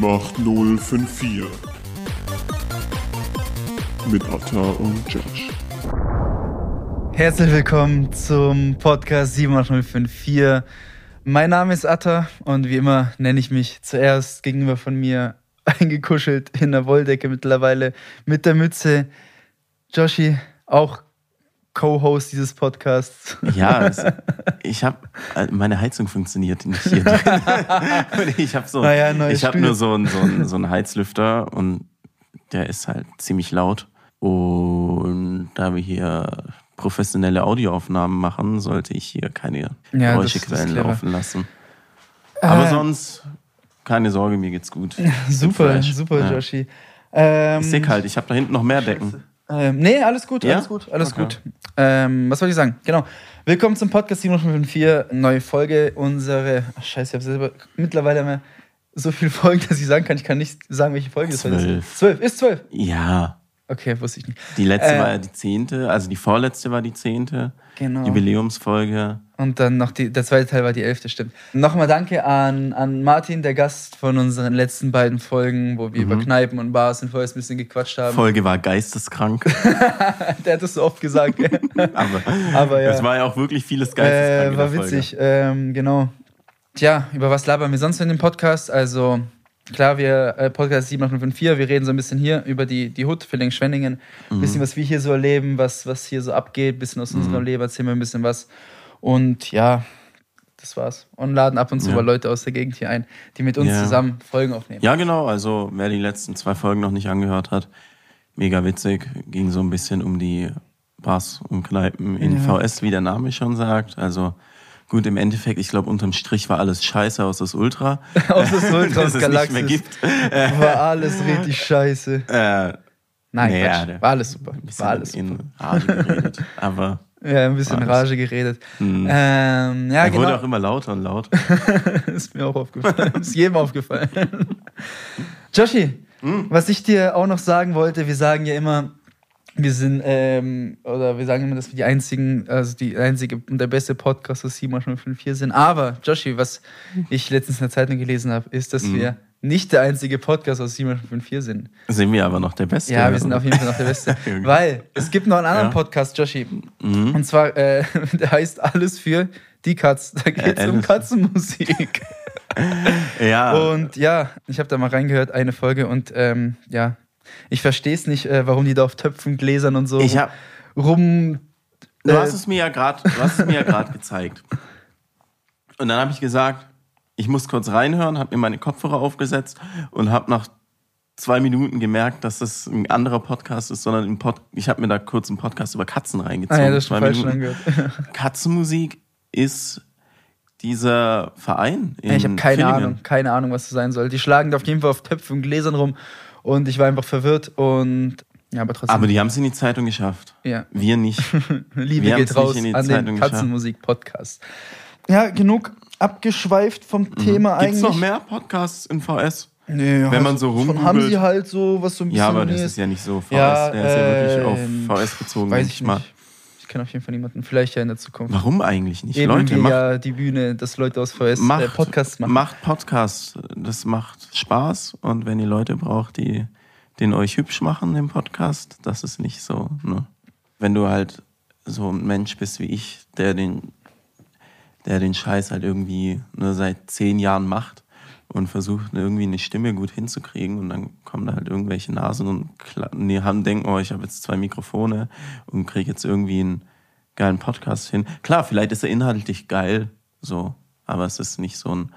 78054 mit Atta und Josh. Herzlich willkommen zum Podcast 78054. Mein Name ist Atta und wie immer nenne ich mich zuerst gegenüber von mir eingekuschelt in der Wolldecke mittlerweile mit der Mütze. Joshi, auch Co-Host dieses Podcasts. Ja, es, ich habe meine Heizung funktioniert nicht hier drin. ich habe so, Naja, ich habe nur so einen, so, einen, so einen Heizlüfter und der ist halt ziemlich laut. Und da wir hier professionelle Audioaufnahmen machen, sollte ich hier keine Ja, Geräuschequellen laufen lassen. Aber Äh. sonst keine Sorge, mir geht's gut. Super, super, Ja. Joshi. Ähm, Ist dick halt, ich habe da hinten noch mehr Decken. Ähm, nee, alles gut, Ja? alles gut, alles Okay. gut. Ähm, was wollte ich sagen? Genau. Willkommen zum Podcast 754, neue Folge. Unsere, ach, scheiße, ich habe selber mittlerweile mehr so viele Folgen, dass ich sagen kann, ich kann nicht sagen, welche Folge es heute ist. Zwölf. Zwölf, ist zwölf. Ja, Okay, wusste ich nicht. die letzte Äh. war ja die zehnte, also die vorletzte war die zehnte. Genau. Jubiläumsfolge. Und dann noch die, der zweite Teil war die elfte, stimmt. Nochmal danke an, an Martin, der Gast von unseren letzten beiden Folgen, wo wir über Kneipen und Bars und vorher ein bisschen gequatscht haben. Folge war geisteskrank. Der hat das so oft gesagt. Aber, Aber ja. es war ja auch wirklich vieles geisteskrank. Äh, war witzig, ähm, genau. Tja, über was labern wir sonst in dem Podcast? Also, klar, wir, äh, Podcast 754, wir reden so ein bisschen hier über die, die Hut, Villingen-Schwenningen. Ein Mhm. bisschen, was wir hier so erleben, was, was hier so abgeht, ein bisschen aus unserem Leben, erzählen wir ein bisschen was. Und ja, das war's. Und laden ab und zu Ja. mal Leute aus der Gegend hier ein, die mit uns Ja. zusammen Folgen aufnehmen. Ja, genau. Also, wer die letzten zwei Folgen noch nicht angehört hat, mega witzig. Ging so ein bisschen um die Bars und Kneipen in Ja. VS, wie der Name schon sagt. Also, gut, im Endeffekt, ich glaube, unterm Strich war alles scheiße aus das Ultra. Aus das Ultra dass aus es nicht mehr Galaxis. gibt. War alles richtig scheiße. Äh, Nein, Naja, Quatsch. war alles super. ein bisschen War alles super. in Rage geredet. Aber Ja, ein bisschen. Rage geredet. Mhm. Ähm, ja, er genau. wurde auch immer lauter und lauter. ist mir auch aufgefallen. ist jedem aufgefallen. Joshi, Hm? was ich dir auch noch sagen wollte, wir sagen ja immer, wir sind, ähm, oder wir sagen immer, dass wir die einzigen, also die einzige und der beste Podcast aus 754 sind. Aber, Joshi, was ich letztens in der Zeitung gelesen habe, ist, dass Mhm. wir nicht der einzige Podcast aus 754 sind. Sind wir aber noch der Beste. Ja, wir sind auf jeden Fall noch der Beste. Weil es gibt noch einen anderen Ja. Podcast, Joshi. Mhm. Und zwar, äh, der heißt Alles für die Katz. Da geht es um Alice. Katzenmusik. Ja, Und ja, ich habe da mal reingehört, eine Folge und ähm, ja, ich verstehe es nicht, äh, warum die da auf Töpfen, Gläsern und so ich habe rum. Du äh, hast es mir ja gerade, du hast es mir ja gerade gezeigt. Und dann habe ich gesagt, ich muss kurz reinhören, habe mir meine Kopfhörer aufgesetzt und habe nach zwei Minuten gemerkt, dass das ein anderer Podcast ist, sondern Pod ich habe mir da kurz einen Podcast über Katzen ah reingezogen. ja, das zwei falsch Minuten. Katzenmusik ist dieser Verein. In Ja, ich habe keine. Ahnung, keine Ahnung, was das sein soll. Die schlagen da auf jeden Fall auf Töpfen und Gläsern rum und ich war einfach verwirrt und ja, aber trotzdem. Aber die haben es in die Zeitung geschafft. ja. Wir nicht. Liebe Wir geht raus in die an den Zeitung geschafft. Katzenmusik-Podcast. Ja, genug abgeschweift vom Thema Gibt es eigentlich. noch mehr Podcasts in VS? Nee, ja, Wenn man so Von rumgoogelt- haben sie halt so, was so ein bisschen. Ja, aber das ist ja nicht so VS. Ja, der ist ja wirklich ähm, auf VS bezogen, Weiß denke ich ich mal. nicht. Ich kenne auf jeden Fall niemanden. Vielleicht ja in der Zukunft. Warum eigentlich nicht? Eben Leute, macht, ja die Bühne, dass Leute aus VS macht, äh, Podcasts machen. macht Podcasts. Das macht Spaß. Und wenn ihr Leute braucht, die den euch hübsch machen im Podcast, das ist nicht so. Ne? Wenn du halt so ein Mensch bist wie ich, der den, der den Scheiß halt irgendwie nur seit zehn Jahren macht und versucht irgendwie eine Stimme gut hinzukriegen und dann kommen da halt irgendwelche Nasen und nee, haben denken, oh, ich habe jetzt zwei Mikrofone und kriege jetzt irgendwie einen geilen Podcast hin. Klar, vielleicht ist er inhaltlich geil, so, aber es ist nicht so ein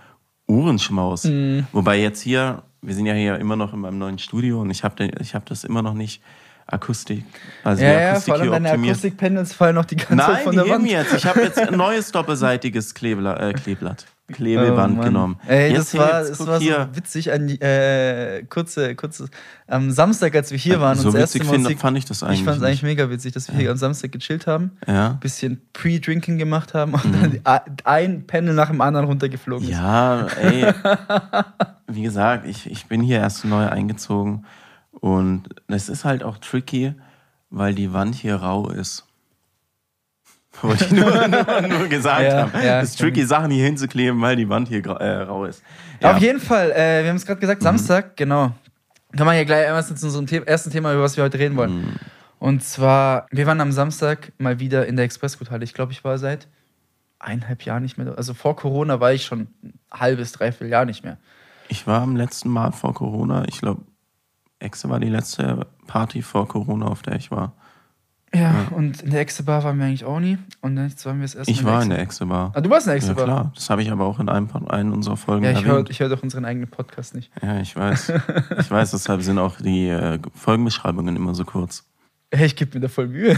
Ohrenschmaus. Mhm. Wobei jetzt hier, wir sind ja hier immer noch in meinem neuen Studio und ich habe ich hab das immer noch nicht Akustik, also die ja, ja, Akustik vor allem deine optimiert. Akustikpanels fallen noch die ganze Zeit Nein, von die der Wand. jetzt. Ich habe jetzt ein neues doppelseitiges Klebla äh, Kleeblatt. Klebeband Oh, genommen. Ey, jetzt das war, jetzt, das war so witzig. An, äh, kurze, kurze, am Samstag, als wir hier waren, so uns das erste witzig Mal find, fand ich das eigentlich. Ich fand es eigentlich mega witzig, dass wir hier am Samstag gechillt haben, Ja. bisschen Pre-Drinking gemacht haben und Mhm. dann ein Panel nach dem anderen runtergeflogen ist. Ja, ey. Wie gesagt, ich, ich bin hier erst neu eingezogen und es ist halt auch tricky, weil die Wand hier rau ist. Wollte ich nur, nur, nur gesagt Ja, haben. ja, es ist tricky, Sachen hier hinzukleben, weil die Wand hier äh, rau ist. Ja. Auf jeden Fall, äh, wir haben es gerade Mhm. gesagt, Samstag, genau. Kann man ja gleich einmal zu unserem The ersten Thema, über was wir heute reden wollen. Mhm. Und zwar, wir waren am Samstag mal wieder in der Expressguthalle. Ich glaube, ich war seit eineinhalb Jahren nicht mehr da. Also vor Corona war ich schon ein halbes, dreiviertel Jahr nicht mehr. Ich war am letzten Mal vor Corona, ich glaube, Exe war die letzte Party vor Corona, auf der ich war. Ja, und in der Exe-Bar waren wir eigentlich auch nie. Und jetzt waren wir es erst Ich war in der Exe-Bar. Ah, du warst in der Ja, Exe-Bar? klar. Das habe ich aber auch in einem, einen unserer Folgen Ja, ich höre erwähnt. ich hör doch unseren eigenen Podcast nicht. Ja, ich weiß. Ich weiß, deshalb sind auch die äh, Folgenbeschreibungen immer so kurz. Hey, ich gebe mir da voll Mühe.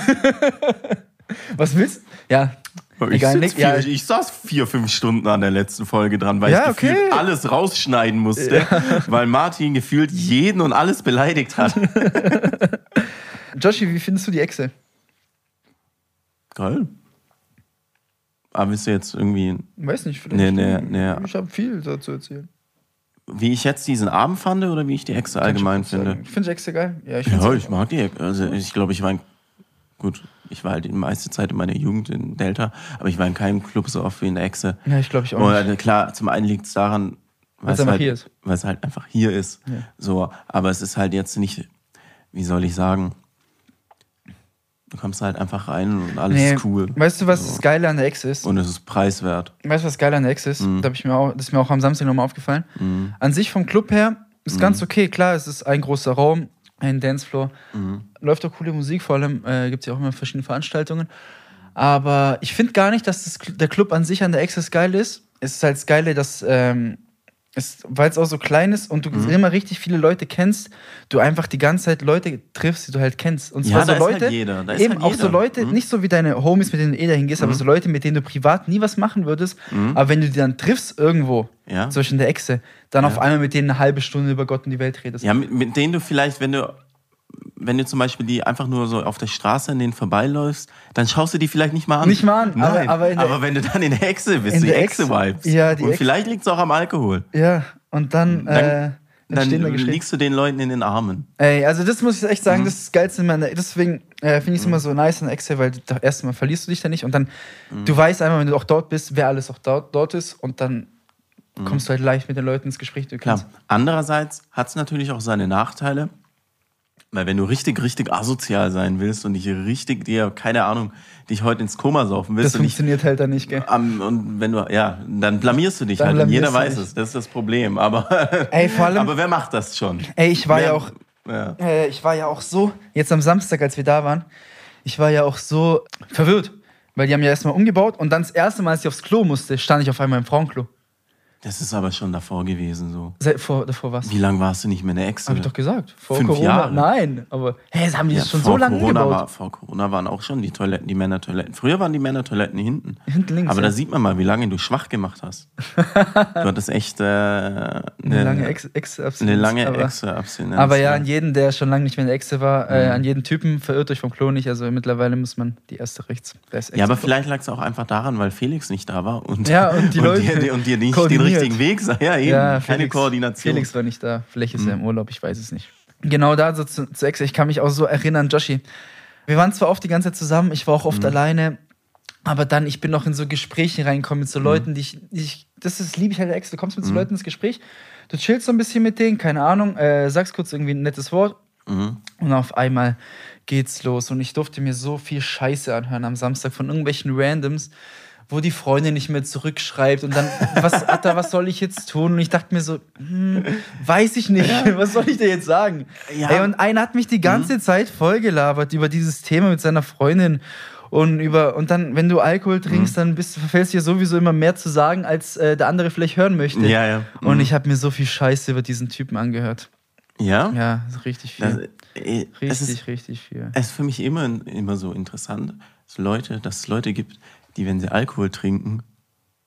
was willst du? Ja, Ich, egal. Nick, vier, ja, ich saß vier, fünf Stunden an der letzten Folge dran, weil Ja, ich gefühlt okay. alles rausschneiden musste, weil Martin gefühlt jeden und alles beleidigt hat. Joshi, wie findest du die Exe? Geil. Aber willst du jetzt irgendwie, Weiß nicht, vielleicht. Nee, nee, nee. Ich habe viel dazu erzählen. wie ich jetzt diesen Abend fand oder wie ich die Exe allgemein finde? Ich finde Exe geil. Ja, ich, Ja, ich mag die. Ex- Also ich glaube, ich war in, gut, ich war halt die meiste Zeit in meiner Jugend in Delta, aber ich war in keinem Club so oft wie in der Exe. Ja, ich glaube ich auch Und nicht. klar, zum einen liegt es daran, weil es einfach halt, hier ist. weil es halt einfach hier ist. Ja. So, aber es ist halt jetzt nicht, wie soll ich sagen, du kommst halt einfach rein und alles Nee, ist cool. Weißt du, was So. das Geile an der Exe ist? Und es ist preiswert. Weißt du, was geil an der Ex ist? Mhm. Da ich mir auch, das ist mir auch am Samstag nochmal aufgefallen. An sich vom Club her ist ganz okay. Klar, es ist ein großer Raum, ein Dancefloor. Läuft auch coole Musik, vor allem äh, gibt es ja auch immer verschiedene Veranstaltungen. Aber ich finde gar nicht, dass das, der Club an sich an der Access geil ist. Es ist halt das Geile, dass, ähm, weil es auch so klein ist und du immer richtig viele Leute kennst, du einfach die ganze Zeit Leute triffst, die du halt kennst. Und Ja, zwar da so halt Leute, ist eben halt auch so Leute, Mhm. nicht so wie deine Homies, mit denen du eh dahin gehst, aber so Leute, mit denen du privat nie was machen würdest. Aber wenn du die dann triffst irgendwo, Ja. zum Beispiel in der Echse, dann Ja. auf einmal mit denen eine halbe Stunde über Gott und die Welt redest. Ja, mit, mit denen du vielleicht, wenn du, wenn du zum Beispiel die einfach nur so auf der Straße an denen vorbeiläufst, dann schaust du die vielleicht nicht mal an. Nicht mal an, aber- Nein, aber in der- wenn du dann in der Echse bist, In die der Echse-Vibes. Ja, die Und Ex- vielleicht liegt es auch am Alkohol. Ja, und dann, Dann- äh, dann liegst du den Leuten in den Armen. Ey, also das muss ich echt Mhm. sagen, das ist das Geilste in meiner, deswegen äh, finde ich es immer so nice in Excel, weil da erstmal verlierst du dich da nicht und dann, Mhm. du weißt einmal, wenn du auch dort bist, wer alles auch dort, dort ist und dann Mhm. kommst du halt leicht mit den Leuten ins Gespräch. Klar. Andererseits hat es natürlich auch seine Nachteile. Weil wenn du richtig, richtig asozial sein willst und dich richtig, dir, keine Ahnung, dich heute ins Koma saufen Das willst dich funktioniert halt dann nicht, gell? am, und wenn du, ja, dann blamierst du dich Dann halt. Und jeder weiß dich. es. Das ist das Problem. Aber, Ey, vor allem, aber wer macht das schon? ey, ich war wer, ja auch, Ja. äh, ich war ja auch so, jetzt am Samstag, als wir da waren, ich war ja auch so verwirrt, weil die haben ja erstmal umgebaut und dann das erste Mal, als ich aufs Klo musste, stand ich auf einmal im Frauenklo. Das ist aber schon davor gewesen so. Se- Vor, davor was? Wie lange warst du nicht mehr in der Ex? Hab ich doch gesagt. Vor Fünf Corona. Jahre. Nein, aber hä, haben die Ja, das schon so lange Corona umgebaut? war, Vor Corona waren auch schon die Toiletten, die Männertoiletten. Früher waren die Männertoiletten hinten. Hinten links, Aber ja. da sieht man mal, wie lange du schwach gemacht hast. du hattest echt äh, eine, Eine lange Ex Ex eine lange aber, Ex-Abstinenz. aber ja, an jeden, der schon lange nicht mehr in der Exe war, äh, Mhm. an jeden Typen verirrt euch vom Klo nicht. Also mittlerweile muss man die erste rechts. Ja, aber Exe- vielleicht lag es auch einfach daran, weil Felix nicht da war und, Ja, und die Leute dir, und dir nicht den koordiniert. Richtigen Weg sah. Ja, eben. Ja, Keine Koordination. Mhm. Felix war nicht da. Vielleicht ist er im Urlaub, ich weiß es nicht. Genau da so zu, zu Exe. Ich kann mich auch so erinnern, Joshi. Wir waren zwar oft die ganze Zeit zusammen, ich war auch Mhm. oft alleine, aber dann, ich bin noch in so Gespräche reingekommen mit so Mhm. Leuten, die ich, die ich das ist, liebe ich halt Exe. Du kommst mit so Leuten ins Gespräch, du chillst so ein bisschen mit denen, keine Ahnung, äh, sagst kurz irgendwie ein nettes Wort Mhm. und auf einmal geht's los. Und ich durfte mir so viel Scheiße anhören am Samstag von irgendwelchen Randoms, wo die Freundin nicht mehr zurückschreibt und dann, was, Alter, was soll ich jetzt tun? Und ich dachte mir so, hm, weiß ich nicht, was soll ich dir jetzt sagen? Ja. Ey, und einer hat mich die ganze Zeit vollgelabert über dieses Thema mit seiner Freundin. Und über, und dann, wenn du Alkohol trinkst, dann bist, verfällst du dir sowieso immer mehr zu sagen, als äh, der andere vielleicht hören möchte. Ja, ja. Und Mhm. ich habe mir so viel Scheiße über diesen Typen angehört. Ja? Ja, richtig viel. Das, äh, richtig, ist, richtig viel. es ist für mich immer, immer so interessant, dass, Leute, dass es Leute gibt, die, wenn sie Alkohol trinken,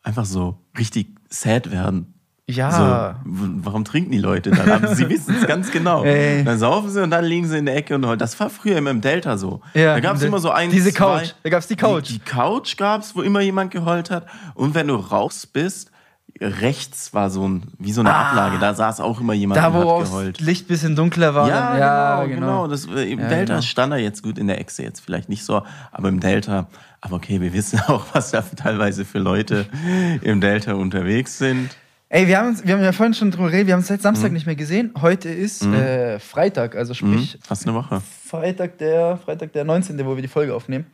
einfach so richtig sad werden. Ja. So, warum trinken die Leute dann? Aber sie wissen es ganz genau. Ey. Dann saufen sie und dann liegen sie in der Ecke und heulen. Das war früher immer im Delta so. Ja, da gab es immer so ein, diese zwei, Couch. Da gab's die Couch. Die, die Couch gab es, wo immer jemand geheult hat. Und wenn du raus bist, rechts war so ein, wie so eine Ah. Ablage, da saß auch immer jemand Da, und wo hat auch das geheult. Licht bisschen dunkler war. Ja, dann, ja genau, genau. Das, äh, Im Ja, Delta genau. stand er jetzt gut in der Echse, jetzt vielleicht nicht so, aber im Delta. Aber okay, wir wissen auch, was da teilweise für Leute im Delta unterwegs sind. Ey, wir haben, uns, wir haben ja vorhin schon drüber geredet, wir haben uns seit Mhm. Samstag nicht mehr gesehen. Heute ist äh, Freitag, also sprich Fast eine Woche. Freitag, der, Freitag der 19., wo wir die Folge aufnehmen.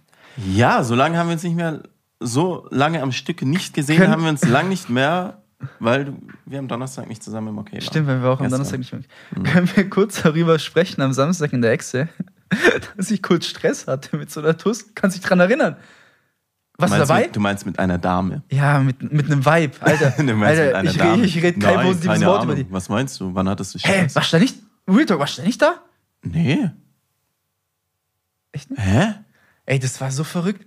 Ja, so lange haben wir uns nicht mehr, so lange am Stück nicht gesehen, Können- haben wir uns lang nicht mehr, weil wir am Donnerstag nicht zusammen im Okay waren. Stimmt, wenn wir auch am Gestern. Donnerstag nicht mehr. Können wir kurz darüber sprechen am Samstag in der Echse, dass ich kurz Stress hatte mit so einer Tuss? Kannst dich dran erinnern? Was dabei? Mit, du meinst mit einer Dame. Ja, mit, mit einem Vibe, Alter. Du meinst mit Alter einer ich, Dame. rede- ich rede kein Nein, positives Wort über Ahnung. die. Was meinst du? Wann hattest du Hä, Stress? warst du da nicht? Real Talk, warst du da nicht da? Nee. Echt nicht? Hä? Ey, das war so verrückt.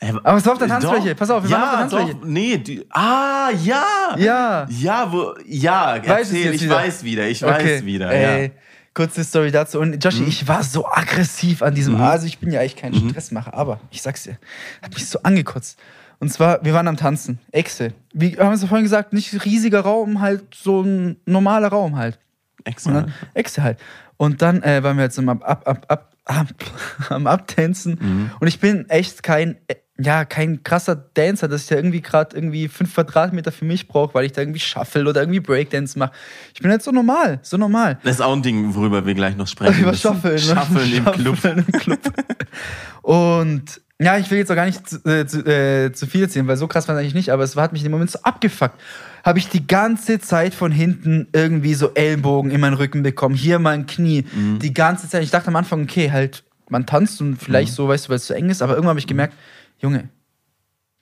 Aber es war auf der Doch. Tanzfläche. Pass auf, wir ja, waren auf der Tanzfläche. Doch. Nee, die, ah, ja. Ja. Ja, wo, ja, Weißt du erzähl, ich wieder? weiß wieder, ich weiß wieder. Ey, Ja. kurze Story dazu. Und Joshi, Mhm. ich war so aggressiv an diesem. Also, ich bin ja eigentlich kein Stressmacher, aber ich sag's dir, hat mich so angekotzt. Und zwar, wir waren am Tanzen. Echse. Wie haben wir es ja vorhin gesagt, nicht riesiger Raum, halt so ein normaler Raum halt. Und Extra. dann Echse halt. Und dann äh, waren wir jetzt am, ab, ab, ab, ab, am Abtänzen. Mhm. Und ich bin echt kein, ja, kein krasser Dancer, dass ich da irgendwie gerade irgendwie fünf Quadratmeter für mich brauche, weil ich da irgendwie Shuffle oder irgendwie Breakdance mache. Ich bin halt so normal, so normal. Das ist auch ein Ding, worüber wir gleich noch sprechen Über. Schaffeln. ne? Schaffeln im Club. Im Club. Und ja, ich will jetzt auch gar nicht zu, äh, zu, äh, zu viel erzählen, weil so krass war es eigentlich nicht, aber es hat mich in dem Moment so abgefuckt. Habe ich die ganze Zeit von hinten irgendwie so Ellenbogen in meinen Rücken bekommen, hier mal ein Knie, Mhm. die ganze Zeit. Ich dachte am Anfang, okay, halt, man tanzt und Mhm. vielleicht so, weißt du, weil es so eng ist, aber irgendwann habe ich gemerkt, Junge,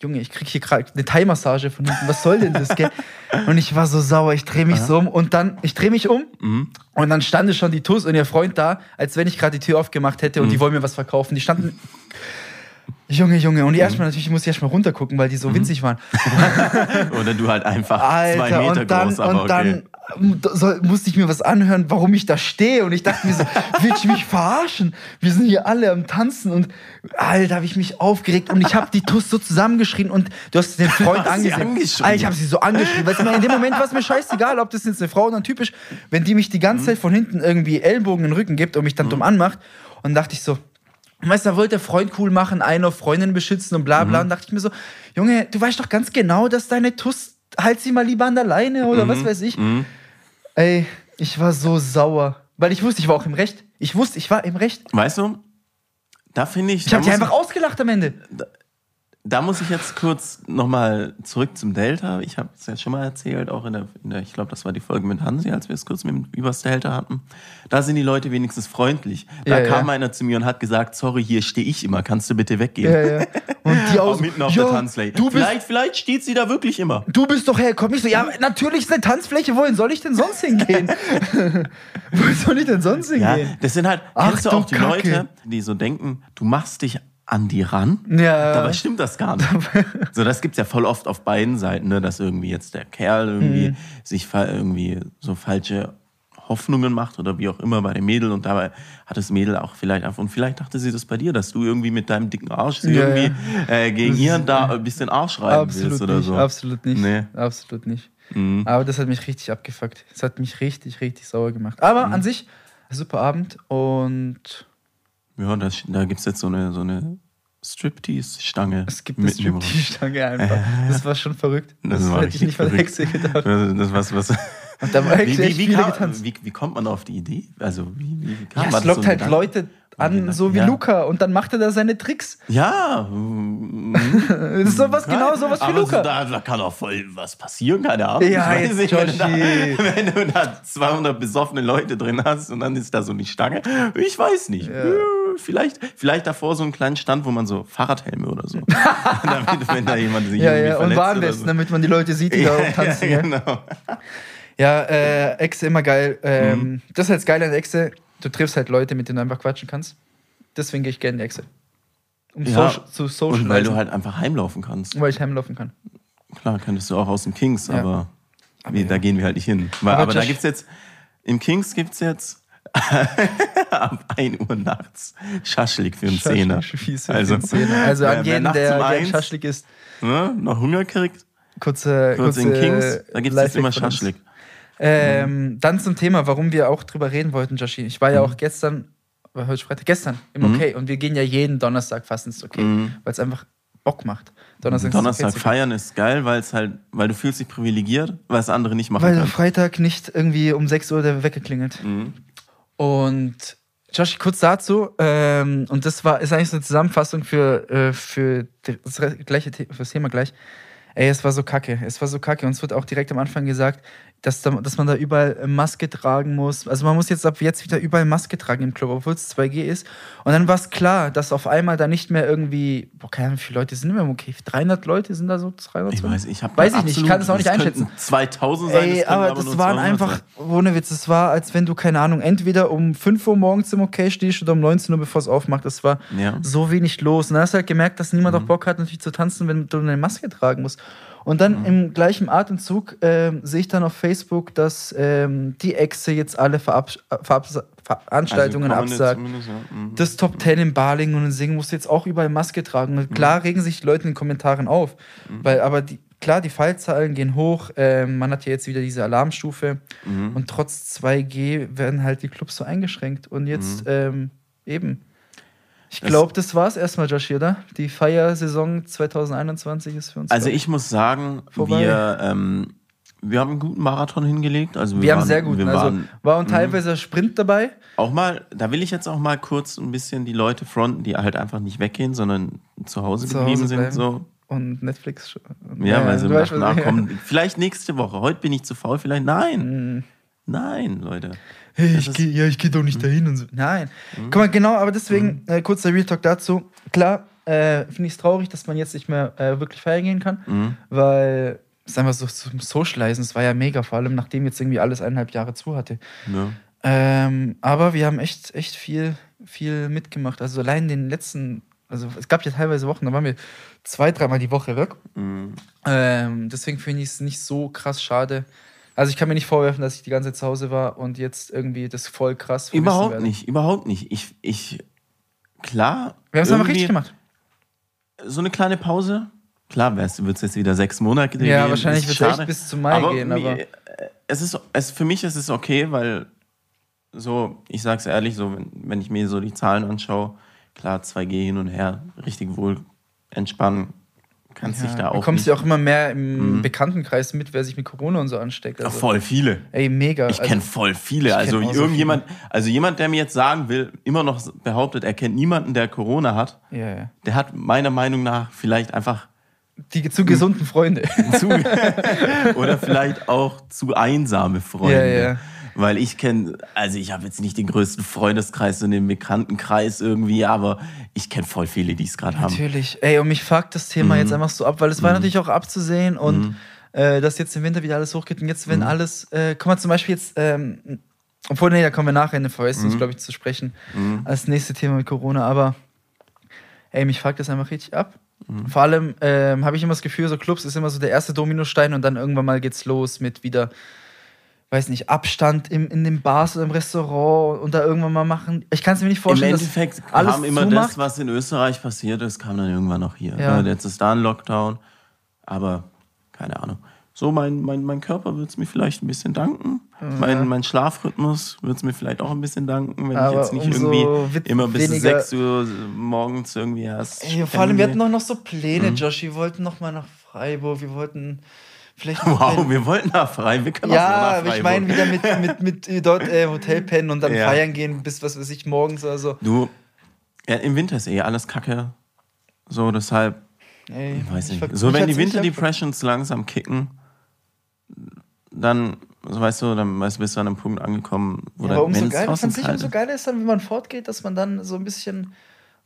Junge, ich krieg hier gerade eine Thai-Massage von hinten. Was soll denn das, gell? Und ich war so sauer, ich drehe mich so um und dann, ich drehe mich um Mhm. und dann standen schon die Tuss und ihr Freund da, als wenn ich gerade die Tür aufgemacht hätte und Mhm. die wollen mir was verkaufen. Die standen. Junge, Junge. Und die erstmal natürlich muss ich erstmal runtergucken, weil die Mhm. so winzig waren. Oder du halt einfach Alter, zwei Meter und dann, groß, aber und dann okay. ähm, da soll, musste ich mir was anhören, warum ich da stehe. Und ich dachte mir so, willst du mich verarschen? Wir sind hier alle am Tanzen und Alter, habe ich mich aufgeregt und ich habe die Tuss so zusammengeschrien und du hast den Freund hast angesehen. angeschrien. Alter, ich habe sie so angeschrien, weil in dem Moment war es mir scheißegal, ob das jetzt eine Frau oder ein Typ ist, wenn die mich die ganze Mhm. Zeit von hinten irgendwie Ellbogen in den Rücken gibt und mich dann dumm anmacht. Und dann dachte ich so, Weißt du, da wollte der Freund cool machen, eine Freundin beschützen und bla Mhm. bla. Und dachte ich mir so, Junge, du weißt doch ganz genau, dass deine Tuss, halt sie mal lieber an der Leine oder Mhm. was weiß ich. Ey, ich war so sauer. Weil ich wusste, ich war auch im Recht. Ich wusste, ich war im Recht. Weißt du, da finde ich. Ich habe muss einfach ausgelacht am Ende. Da muss ich jetzt kurz nochmal zurück zum Delta. Ich habe es ja schon mal erzählt, auch in der, in der ich glaube, das war die Folge mit Hansi, als wir es kurz mit übers Delta hatten. Da sind die Leute wenigstens freundlich. Da Ja, kam ja. einer zu mir und hat gesagt, sorry, hier stehe ich immer, kannst du bitte weggehen? Ja, ja. Und die Auch mitten auf ja, der Tanzfläche. Du bist, vielleicht, vielleicht steht sie da wirklich immer. du bist doch hergekommen. Ich so, ja, natürlich ist eine Tanzfläche. Wohin soll ich denn sonst hingehen? Wohin soll ich denn sonst Ja, hingehen? das sind halt, Ach kennst du du auch die Kacke. Leute, die so denken, du machst dich an die ran. Ja. Dabei stimmt das gar nicht. so, das gibt's ja voll oft auf beiden Seiten, ne, dass irgendwie jetzt der Kerl irgendwie Mhm. sich irgendwie so falsche Hoffnungen macht oder wie auch immer bei dem Mädel und dabei hat das Mädel auch vielleicht einfach und vielleicht dachte sie das bei dir, dass du irgendwie mit deinem dicken Arsch Ja, irgendwie Äh, gegen ihren da ein bisschen Arsch reiben willst Absolut oder nicht, so. absolut nicht. Nee. Absolut nicht. Mhm. Aber das hat mich richtig abgefuckt. Das hat mich richtig, richtig sauer gemacht. Aber Mhm. an sich, super Abend und Ja, das, da gibt's jetzt so eine, so eine Striptease-Stange. es gibt eine. Striptease-Stange einfach. Das war schon verrückt. Das Das, war hätte ich nicht von verrückt. Hexe gedacht. Das, was, was. Und da war Wie, wie, wie, kam, wie, wie kommt man auf die Idee? Also, wie, wie kam Ja, war es so lockt ein halt Gedanke? Leute an, so wie Ja. Luca. Und dann macht er da seine Tricks. Ja. Das ist sowas, genau sowas wie aber Luca. So, da, da kann auch voll was passieren, keine Ahnung. Ja, Ich weiß jetzt, nicht, wenn, du da, Joshi. wenn du da 200 besoffene Leute drin hast und dann ist da so die Stange. Ich weiß nicht. Vielleicht, vielleicht davor so einen kleinen Stand, wo man so Fahrradhelme oder so. Damit, wenn da jemand sich Ja, irgendwie ja, und verletzt Warnwesten, oder so. damit man die Leute sieht, die da tanzen. ja, Ja, genau. ja äh, Echse immer geil. Ähm, Mhm. Das ist halt das Geile an Echse. Du triffst halt Leute, mit denen du einfach quatschen kannst. Deswegen gehe ich gerne in die Echse. Um Ja, so, zu social. Und weil du halt einfach heimlaufen kannst. weil ich heimlaufen kann. Klar, könntest du auch aus dem Kings, Ja. aber, wie, da gehen wir halt nicht hin. Weil, Aber aber da gibt's jetzt, im Kings gibt's jetzt ab 1 Uhr nachts Schaschlik für einen Zehner. Also. Also an jeden, der, der Schaschlik ist. ne, noch Hunger kriegt, kurze, Kurz in kurze Kings, da gibt es immer. Schaschlik. Ähm, Dann zum Thema, warum wir auch drüber reden wollten, Joshi. Ich war ja Mhm. auch gestern, war heute Freitag, gestern im Okay und wir gehen ja jeden Donnerstag fast ins Okay, Mhm. weil es einfach Bock macht. Donnerstag, Donnerstag gehen. feiern ist geil, weil es halt, weil du fühlst dich privilegiert, was andere nicht machen Weil können. Freitag nicht irgendwie um 6 Uhr der Wecker klingelt. Mhm. Und Josh, kurz dazu, ähm, und das war, ist eigentlich so eine Zusammenfassung für, äh, für das gleiche für das Thema gleich. Ey, es war so kacke. Es war so kacke. Und es wird auch direkt am Anfang gesagt, dass, da, dass man da überall äh, Maske tragen muss. Also man muss jetzt ab jetzt wieder überall Maske tragen im Club, obwohl es 2G ist. Und dann war es klar, dass auf einmal da nicht mehr irgendwie, boah, keine Ahnung, wie viele Leute sind immer im Okay? 300 Leute sind da so? 300, Ich weiß, ich habe Weiß ich nicht, ich kann das auch nicht einschätzen. 2000 sein, Ey, das aber können das waren 200 einfach, ohne Witz, das war, als wenn du, keine Ahnung, entweder um 5 Uhr morgens im Okay stehst oder um 19 Uhr, bevor es aufmacht. Das war Ja. Mhm. so wenig los. Und dann hast du halt gemerkt, dass niemand auch Bock hat, natürlich zu tanzen, wenn du eine Maske tragen musst. Und dann Mhm. im gleichen Atemzug ähm, sehe ich dann auf Facebook, dass ähm, die Exe jetzt alle Verabs Verabs Veranstaltungen Also absagt. ja. Mhm. Das Top 10 in Balingen und in Singen musst du jetzt auch überall Maske tragen. Und klar regen sich die Leute in den Kommentaren auf. Weil, aber die, klar, die Fallzahlen gehen hoch. Ähm, man hat ja jetzt wieder diese Alarmstufe. Mhm. Und trotz 2G werden halt die Clubs so eingeschränkt. Und jetzt ähm, eben. Ich glaube, das war's erstmal, Joshi, oder? Die Feiersaison 2021 ist für uns. Also ich muss sagen, Vorbei. wir, ähm, wir haben einen guten Marathon hingelegt. Also wir, wir haben waren, sehr gut. Wir Also waren Mhm. war und teilweise ein Sprint dabei. auch mal, da will ich jetzt auch mal kurz ein bisschen die Leute fronten, die halt einfach nicht weggehen, sondern zu Hause Zu geblieben Hause sind. So. Und Netflix. Ja, weil sie nach, nachkommen. Vielleicht nächste Woche. Heute bin ich zu faul, vielleicht. Nein. Mhm. Nein, Leute. Hey, ich gehe ja, ich geh doch nicht dahin und so. Nein. Guck mal, genau, aber deswegen, äh, kurzer Real Talk dazu. Klar, äh, finde ich es traurig, dass man jetzt nicht mehr äh, wirklich feiern gehen kann, Mhm. weil es einfach so zum Socializen, es war ja mega, vor allem nachdem jetzt irgendwie alles eineinhalb Jahre zu hatte. Ja. Ähm, aber wir haben echt, echt viel, viel mitgemacht. Also allein in den letzten, also es gab ja teilweise Wochen, da waren wir zwei, dreimal die Woche weg. Mhm. Ähm, deswegen finde ich es nicht so krass schade. Also ich kann mir nicht vorwerfen, dass ich die ganze Zeit zu Hause war und jetzt irgendwie das voll krass Überhaupt werde. nicht, überhaupt nicht. Ich, ich, klar. Wir haben es einfach irgendwie richtig gemacht. So eine kleine Pause. Klar, wird es jetzt wieder sechs Monate Ja, gehen. wahrscheinlich ist wird's echt bis zum Mai gehen, aber- mir- Es ist, es, für mich ist es okay, weil so, ich sag's ehrlich, so, wenn, wenn ich mir so die Zahlen anschaue, klar, 2G hin und her, richtig wohl entspannen, kannst dich da du auch kommst nicht. Mhm. ja auch immer mehr im Bekanntenkreis mit, wer sich mit Corona und so ansteckt. Ja, Also, voll viele. Ey, mega. Ich Also, kenne voll viele. Also so irgendjemand, also jemand, der mir jetzt sagen will, immer noch behauptet, er kennt niemanden, der Corona hat, ja, ja. der hat meiner Meinung nach vielleicht einfach Die zu gesunden Freunde. zu oder vielleicht auch zu einsame Freunde. Ja, ja. Weil ich kenne, also ich habe jetzt nicht den größten Freundeskreis und den Bekanntenkreis irgendwie, aber ich kenne voll viele, die es gerade haben. Natürlich. Ey, und mich fuckt das Thema Mhm. jetzt einfach so ab, weil es war natürlich auch abzusehen und äh, dass jetzt im Winter wieder alles hochgeht. Und jetzt, wenn Mhm. alles, äh, kommen wir zum Beispiel jetzt, ähm, obwohl, nee, da kommen wir nachher in den VS, Mhm. glaube ich, zu sprechen, als nächste Thema mit Corona, aber ey, mich fuckt das einfach richtig ab. Mhm. Vor allem ähm, habe ich immer das Gefühl, so Clubs ist immer so der erste Dominostein und dann irgendwann mal geht's los mit wieder, weiß nicht, Abstand im, in den Bars oder im Restaurant und da irgendwann mal machen. Ich kann es mir nicht Im vorstellen, Endeffekt dass alles kam immer zumacht. das, was in Österreich passiert ist, kam dann irgendwann noch hier. Ja. Ja. Jetzt ist da ein Lockdown, aber keine Ahnung. So, mein, mein, mein Körper wird es mir vielleicht ein bisschen danken. Mein, mein Schlafrhythmus wird es mir vielleicht auch ein bisschen danken, wenn Aber ich jetzt nicht irgendwie immer bis weniger- 6 Uhr morgens irgendwie erst. Ey, vor allem, wir hatten noch, noch so Pläne, Mhm. Josh. Wir wollten noch mal nach Freiburg. Wir wollten vielleicht. Wow, ein- wir wollten nach frei. Wir können auch ja, so nach aber ich meine wieder mit, mit, mit äh, dort äh, Hotel pennen und dann Ja. feiern gehen bis, was weiß ich, morgens oder so. Du, ja, im Winter ist eh alles kacke. So, deshalb, Ey, ich weiß ich nicht. So, wenn die hat's nicht Winter ab- Depressions langsam kicken, dann, so, weißt du, dann weißt, du, bist du an einem Punkt angekommen, wo Ja, aber umso geiler, nicht kalt umso geiler ist dann, wenn man fortgeht, dass man dann so ein bisschen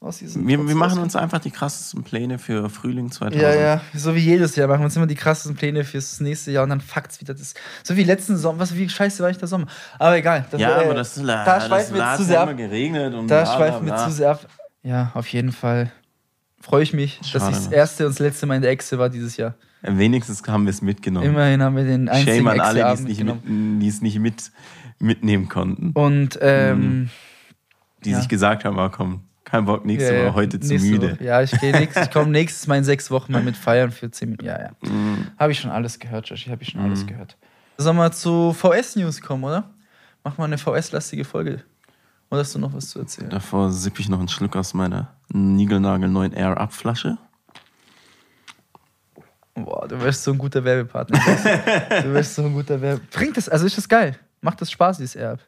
aus diesem. Wir, wir machen uns einfach die krassesten Pläne für Frühling 2000. Ja, ja, so wie jedes Jahr machen wir uns immer die krassesten Pläne fürs nächste Jahr und dann fuckt's wieder. Das, so wie letzten Sommer, was wie scheiße war ich der Sommer. Aber egal. Das, Ja, äh, aber das, da das, schweifen wir zu sehr ab. geregnet und Da bla, schweifen wir zu sehr ab. Ja, auf jeden Fall freue ich mich, dass Schade, ich das ne? erste und das letzte Mal in der Echse war dieses Jahr. Ja, Wenigstens haben wir es mitgenommen. Immerhin haben wir den einzigen Shame an alle, die die es nicht mit, mitnehmen konnten. Und ähm, Die Ja. sich gesagt haben, ah, komm, Kein Bock, nächste Ja. Woche, heute zu müde. Woche. Ja, ich gehe nächstes, ich komme nächstes Mal in sechs Wochen mal mit feiern für zehn Minuten. Ja, ja. Mhm. Habe ich schon alles gehört, Joshi, habe ich schon alles gehört. Sollen wir zu VS-News kommen, oder? Mach mal eine VS-lastige Folge. Oder hast du noch was zu erzählen? Davor sippe ich noch einen Schluck aus meiner Nigelnagel neuen Air-Up-Flasche. Boah, du wärst so ein guter Werbepartner. du wärst so ein guter Werbe. Bringt das, also ist das geil. Macht das Spaß, dieses Erb.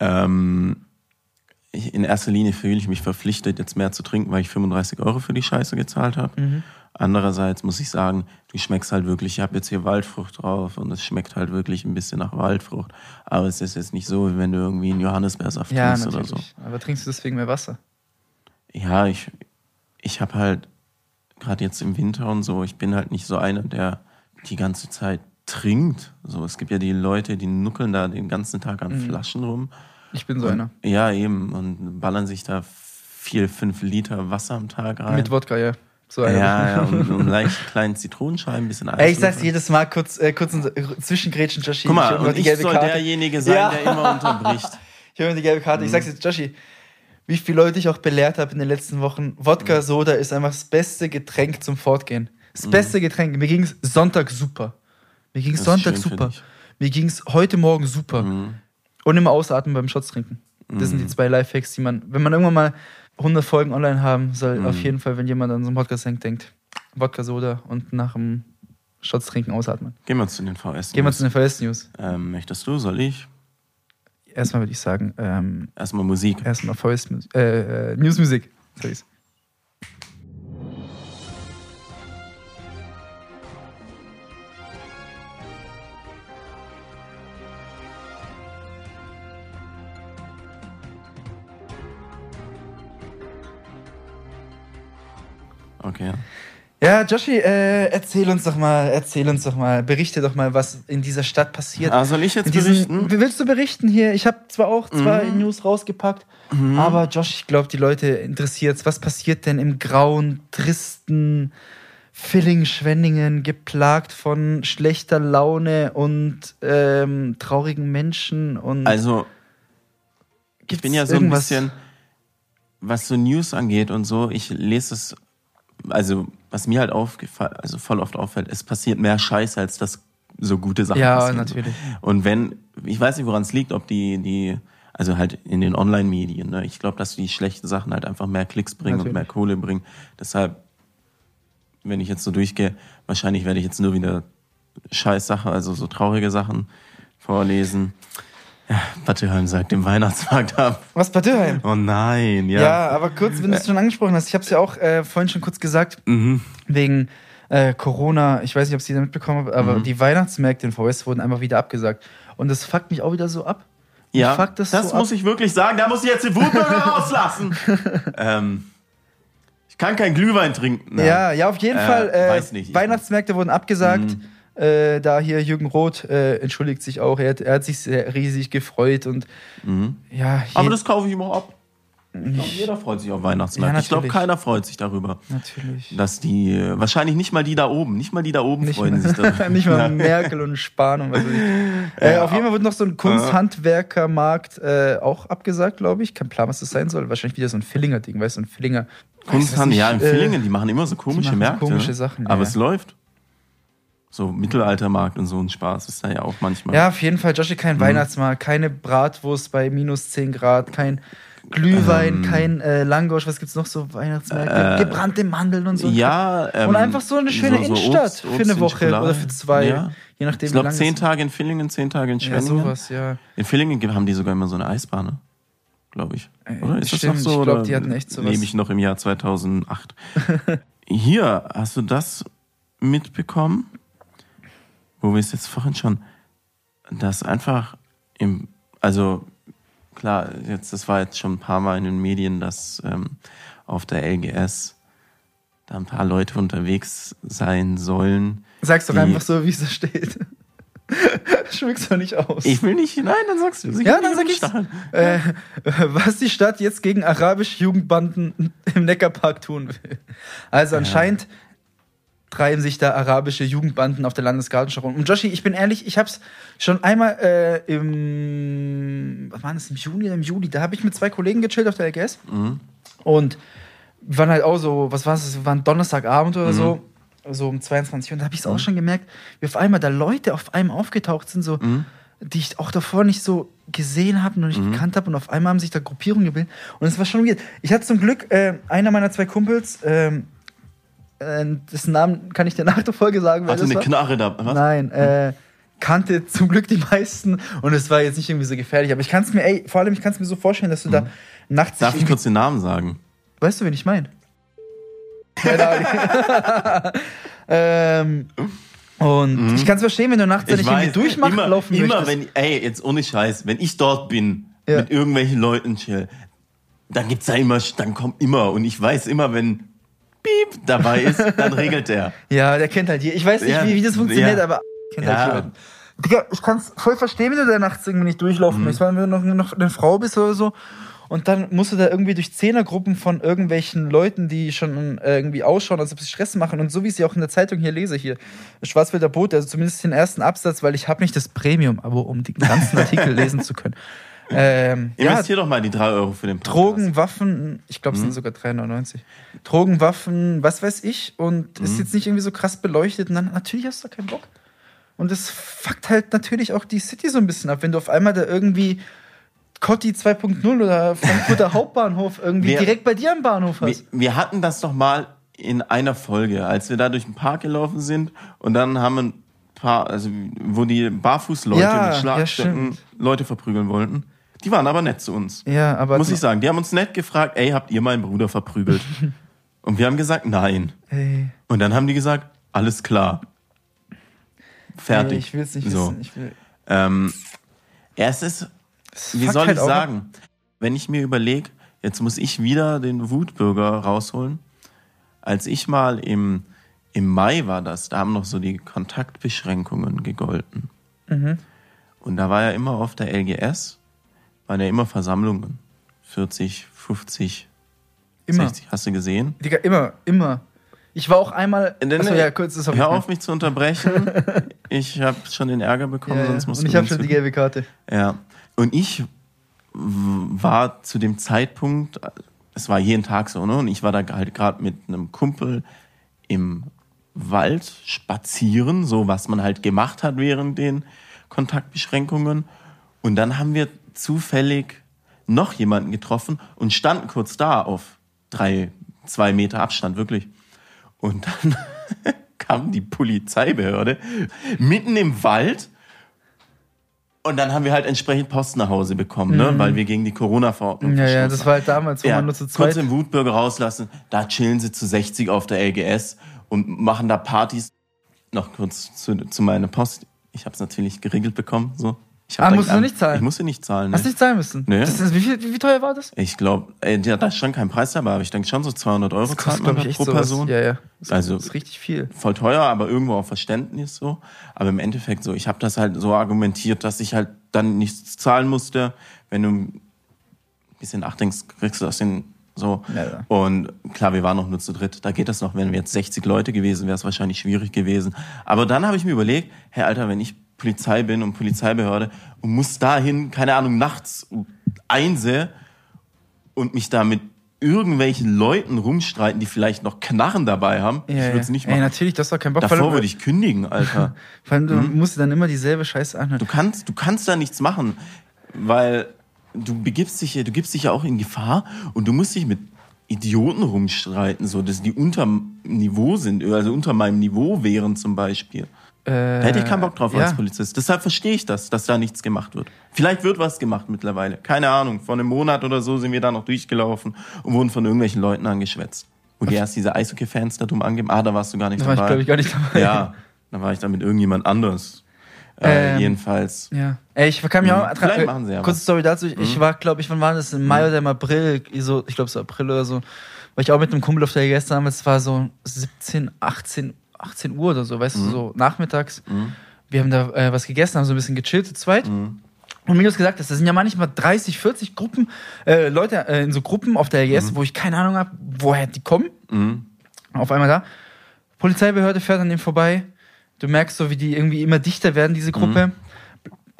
Ähm, ich, in erster Linie fühle ich mich verpflichtet, jetzt mehr zu trinken, weil ich 35 Euro für die Scheiße gezahlt habe. Mhm. Andererseits muss ich sagen, du schmeckst halt wirklich, ich habe jetzt hier Waldfrucht drauf und es schmeckt halt wirklich ein bisschen nach Waldfrucht. Aber es ist jetzt nicht so, wie wenn du irgendwie einen Johannisbeersaft Ja, trinkst natürlich. oder so. Aber trinkst du deswegen mehr Wasser? Ja, ich, ich habe halt, gerade jetzt im Winter und so, ich bin halt nicht so einer, der die ganze Zeit trinkt. So, es gibt ja die Leute, die nuckeln da den ganzen Tag an Flaschen rum. Ich bin so Und- einer. Ja, eben. Und ballern sich da vier, fünf Liter Wasser am Tag rein. Mit Wodka, ja. So einer. ja, ja, und, und leicht kleinen Zitronenscheiben, ein bisschen Eis. Ey, ich sag's jedes Mal kurz, äh, kurz ein- zwischengrätschen, Joshi. Guck mal, immer und ich soll derjenige sein, Ja. der immer unterbricht. Ich habe die gelbe Karte. Ich sag's jetzt, Joshi, wie viele Leute ich auch belehrt habe in den letzten Wochen. Wodka Soda ist einfach das beste Getränk zum Fortgehen. Das beste Getränk. Mir ging's Sonntag super. Mir ging's Das Sonntag super. Mir ging's heute Morgen super. Mhm. Und immer ausatmen beim Shots trinken. Das sind die zwei Lifehacks, die man, wenn man irgendwann mal 100 Folgen online haben soll, Mhm. auf jeden Fall, wenn jemand an so einen Podcast denkt, denkt, Wodka Soda und nach dem Shots trinken ausatmen. Gehen wir zu den VS. Gehen wir zu den VS-News. ähm, Möchtest du, soll ich? Erstmal würde ich sagen, ähm, Erstmal Musik. erstmal VS äh, äh, Newsmusik. Okay. Ja, Joshi, äh, erzähl uns doch mal, erzähl uns doch mal, berichte doch mal, was in dieser Stadt passiert. Ah, soll ich jetzt diesen- berichten? Willst du berichten hier? Ich habe zwar auch zwei Mhm. News rausgepackt, aber Josh, ich glaube, die Leute interessiert Was passiert denn im grauen, tristen Villingen-Schwenningen, geplagt von schlechter Laune und ähm, traurigen Menschen? Und Also, ich bin ja so irgendwas- ein bisschen, was so News angeht und so, ich lese es, also was mir halt aufgefallen, also voll oft auffällt, es passiert mehr Scheiße, als dass so gute Sachen Ja, passieren. natürlich. Und wenn, ich weiß nicht, woran es liegt, ob die, die, also halt in den Online-Medien, ne? ich glaube, dass die schlechten Sachen halt einfach mehr Klicks bringen und Natürlich. mehr Kohle bringen. Deshalb, wenn ich jetzt so durchgehe, wahrscheinlich werde ich jetzt nur wieder Scheiß-Sachen, also so traurige Sachen vorlesen. Ja, Batteheim sagt dem Weihnachtsmarkt ab. Was Dürheim? Oh nein, ja. Ja. aber kurz, wenn du es schon angesprochen hast, ich habe es ja auch äh, vorhin schon kurz gesagt, Mhm. wegen äh, Corona, ich weiß nicht, ob Sie da mitbekommen haben, aber Mhm. die Weihnachtsmärkte in VS wurden einfach wieder abgesagt. Und das fuckt mich auch wieder so ab. Ja, fuckt das, das so muss ab. ich wirklich sagen. Da muss ich jetzt den Wutbürger rauslassen. ähm, ich kann kein Glühwein trinken. Ja, ja, auf jeden Äh, Fall. Äh, weiß nicht, ich- Weihnachtsmärkte wurden abgesagt. Mhm. Äh, da hier Jürgen Roth äh, entschuldigt sich auch. Er hat, er hat sich sehr riesig gefreut und Mhm. ja, Aber das kaufe ich ihm auch ab. Ich glaube, jeder freut sich auf Weihnachtsmärkte. Ja, ich glaube, keiner freut sich darüber. natürlich. Dass die, äh, wahrscheinlich nicht mal die da oben, nicht mal die da oben Nicht freuen sich darüber. nicht mal. Merkel und Spahn und was weiß ich. Äh, Ja. auf jeden Fall wird noch so ein Kunsthandwerkermarkt äh, auch abgesagt, glaube ich. Kein Plan, was das sein soll. Wahrscheinlich wieder so ein Fillinger-Ding, weißt du, so ein Fillinger. Kunsthandel, ja, in äh, Villingen, die machen immer so komische Märkte. komische ne? Sachen, Aber ja. es läuft. So Mittelaltermarkt und so ein Spaß ist da ja auch manchmal. Ja, auf jeden Fall, Joshi, kein Mhm. Weihnachtsmarkt, keine Bratwurst bei minus 10 Grad, kein Glühwein, Ähm. kein äh, Langosch, was gibt's noch so Weihnachtsmärkte? Äh, Gebrannte Mandeln und so. Ja, ähm, und einfach so eine schöne so- so Innenstadt Obst- für Obst eine in Woche Schokolade. oder für zwei. Ja. Je nachdem, Ich glaube, zehn Tage in Villingen, zehn Tage in es- Ja, Schwenningen. sowas, ja. in Villingen haben die sogar immer so eine Eisbahn, ne? glaube ich. Äh, Oder ist stimmt, das noch so? ich glaub, oder die hatten echt sowas. Lebe ich noch im Jahr 2008. Hier, hast du das mitbekommen? Wo wir es jetzt vorhin schon, dass einfach im, also klar, jetzt, das war jetzt schon ein paar Mal in den Medien, dass ähm, auf der LGS da ein paar Leute unterwegs sein sollen. Sag's doch einfach so, wie es da steht. Schmück's doch nicht aus. Ich will nicht, nein, dann sagst du. Ich Ja, dann sag umstacheln. äh, was die Stadt jetzt gegen arabische Jugendbanden im Neckarpark tun will. Also anscheinend treiben sich da arabische Jugendbanden auf der Landesgartenschau rum. Und Joshi, ich bin ehrlich, ich hab's schon einmal äh, im, was war das, im Juni oder im Juli, da habe ich mit zwei Kollegen gechillt auf der LGS. Mhm. Und wir waren halt auch so, was war es, war ein Donnerstagabend oder so, so um 22 Uhr. Und da habe ich es auch schon gemerkt, wie auf einmal da Leute auf einmal aufgetaucht sind, so, die ich auch davor nicht so gesehen habe, noch nicht gekannt habe. Und auf einmal haben sich da Gruppierungen gebildet. Und es war schon weird. Ich hatte zum Glück, äh, einer meiner zwei Kumpels, ähm, äh, dessen Namen kann ich dir nach der Folge sagen, Hatte eine war. Knarre da. Was? Nein, äh, kannte zum Glück die meisten und es war jetzt nicht irgendwie so gefährlich. Aber ich kann es mir, ey, vor allem, ich kann es mir so vorstellen, dass du da nachts. Darf ich kurz den Namen sagen? Weißt du, wen ich meine? Keine Ahnung. ähm, und ich kann es verstehen, wenn du nachts nicht irgendwie durchmachen immer, laufen immer möchtest. wenn, ey, jetzt ohne Scheiß, wenn ich dort bin, Ja. mit irgendwelchen Leuten chill, dann gibt's da immer, dann kommt immer, und ich weiß immer, wenn Piep dabei ist, dann regelt der. ja, der kennt halt hier. Ich weiß nicht, Ja, wie, wie das funktioniert, ja. aber kennt Ja. halt jemand. Digga, ich kann es voll verstehen, wenn du da nachts irgendwie nicht durchlaufen Mhm. möchtest, weil wenn du noch, noch eine Frau bist oder so. Und dann musst du da irgendwie durch Zehnergruppen von irgendwelchen Leuten, die schon äh, irgendwie ausschauen, als ob sie Stress machen. Und so wie ich sie auch in der Zeitung hier lese, hier, Schwarzwälder Boot, also zumindest den ersten Absatz, weil ich habe nicht das Premium-Abo, um den ganzen Artikel lesen zu können. Ähm, ja, Investier doch mal die drei Euro für den Podcast. Drogen, Waffen, ich glaube, es sind sogar 3,99. Drogen, Waffen, was weiß ich. Und ist jetzt nicht irgendwie so krass beleuchtet. Und dann natürlich hast du da keinen Bock. Und das fuckt halt natürlich auch die City so ein bisschen ab, wenn du auf einmal da irgendwie Cotti 2.0 oder Frankfurter Hauptbahnhof irgendwie Wer- direkt bei dir am Bahnhof Wir, hast. wir hatten das doch mal in einer Folge, als wir da durch den Park gelaufen sind und dann haben ein paar, also wo die Barfußleute Ja, mit ja, Schlagstöcken stimmt. Leute verprügeln wollten. Die waren aber nett zu uns. Ja, aber Muss ich sagen. Die haben uns nett gefragt, ey, habt ihr meinen Bruder verprügelt? und wir haben gesagt, nein. Ey, Und dann haben die gesagt, alles klar. Fertig. ey, ich will es nicht so. wissen. Ich will, Ähm, es ist, Es wie soll halt ich sagen, wenn ich mir überlege, jetzt muss ich wieder den Wutbürger rausholen. Als ich mal im, im Mai war das, da haben noch so die Kontaktbeschränkungen gegolten. Mhm. Und da war ja immer auf der LGS, waren ja immer Versammlungen. 40, 50, Immer. 60. Hast du gesehen? Digga, immer, immer. Ich war auch einmal. Nee, Achso, ja, kurz, das Hör ich auf mich zu unterbrechen. ich habe schon den Ärger bekommen, ja, ja. sonst musst Und ich habe schon die gelbe Karte. Ja. Und ich war zu dem Zeitpunkt, es war jeden Tag so, ne? Und ich war da halt gerade mit einem Kumpel im Wald spazieren, so was man halt gemacht hat während den Kontaktbeschränkungen. Und dann haben wir zufällig noch jemanden getroffen und standen kurz da auf drei, zwei Meter Abstand, wirklich. Und dann kam die Polizeibehörde mitten im Wald und dann haben wir halt entsprechend Post nach Hause bekommen, ne? weil wir gegen die Corona-Verordnung Mhm. Ja, ja, das war halt damals, wo ja, man nur zu kurz zweit. den Wutbürger rauslassen, da chillen sie zu 60 auf der LGS und machen da Partys. Noch kurz zu, zu meiner Post. Ich habe es natürlich geregelt bekommen. So. Ich Ah, musst du nicht zahlen? Ich musste nicht zahlen. Hast Ne? nicht zahlen müssen. Nee. Das ist, wie, viel, wie, wie teuer war das? Ich glaube, da ist schon kein Preis dabei, aber ich denke schon so 200 Euro Das kostet, man pro sowas. Person. Ja, ja. Das Also- ist richtig viel. Voll teuer, aber irgendwo auch Verständnis so. Aber im Endeffekt so, ich habe das halt so argumentiert, dass ich halt dann nichts zahlen musste. Wenn du ein bisschen nachdenkst, kriegst du das hin so. Ja, ja. Und klar, wir waren noch nur zu dritt. Da geht das noch. Wenn wir jetzt 60 Leute gewesen, wäre es wahrscheinlich schwierig gewesen. Aber dann habe ich mir überlegt, hey Alter, wenn ich Polizei bin und Polizeibehörde und muss dahin, keine Ahnung, nachts einse und mich da mit irgendwelchen Leuten rumstreiten, die vielleicht noch Knarren dabei haben, ich Ja, würde es nicht Ey, machen. natürlich, das war kein Bock. vor Davor würde ich kündigen, Alter. Vor allem, du Hm? musst dann immer dieselbe Scheiße anhören. Du kannst, du kannst da nichts machen, weil du begibst dich, ja- du gibst dich ja auch in Gefahr und du musst dich mit Idioten rumstreiten, so dass die unter Niveau sind, also unter meinem Niveau wären zum Beispiel. Da hätte ich keinen Bock drauf Äh, ja. als Polizist. Deshalb verstehe ich das, dass da nichts gemacht wird. Vielleicht wird was gemacht mittlerweile. Keine Ahnung. Vor einem Monat oder so sind wir da noch durchgelaufen und wurden von irgendwelchen Leuten angeschwätzt. Wo die erst diese Eishockey-Fans da dumm angeben. Ah, da warst du gar nicht Da war ich, dabei. glaube ich, gar nicht dabei. Ja, da war ich da mit irgendjemand anders. Äh, Ähm, jedenfalls. Ja. Ey, ich kann mich Mhm. auch dran- Vielleicht äh, machen sie ja Kurze. Mhm. Story dazu. Ich, ich war, glaube ich, wann war das? Im Mai oder im April, so, ich glaube, so April oder so, war ich auch mit einem Kumpel auf der damals, es war so 17, 18, 18 Uhr oder so, weißt Mhm. du, so nachmittags. Wir haben da äh, was gegessen, haben so ein bisschen gechillt zu zweit. Mhm. Und wie du es gesagt hast, das sind ja manchmal 30, 40 Gruppen, äh, Leute äh, in so Gruppen auf der LGS, wo ich keine Ahnung habe, woher die kommen. Mhm. Auf einmal da. Polizeibehörde fährt an dem vorbei. Du merkst so, wie die irgendwie immer dichter werden, diese Gruppe.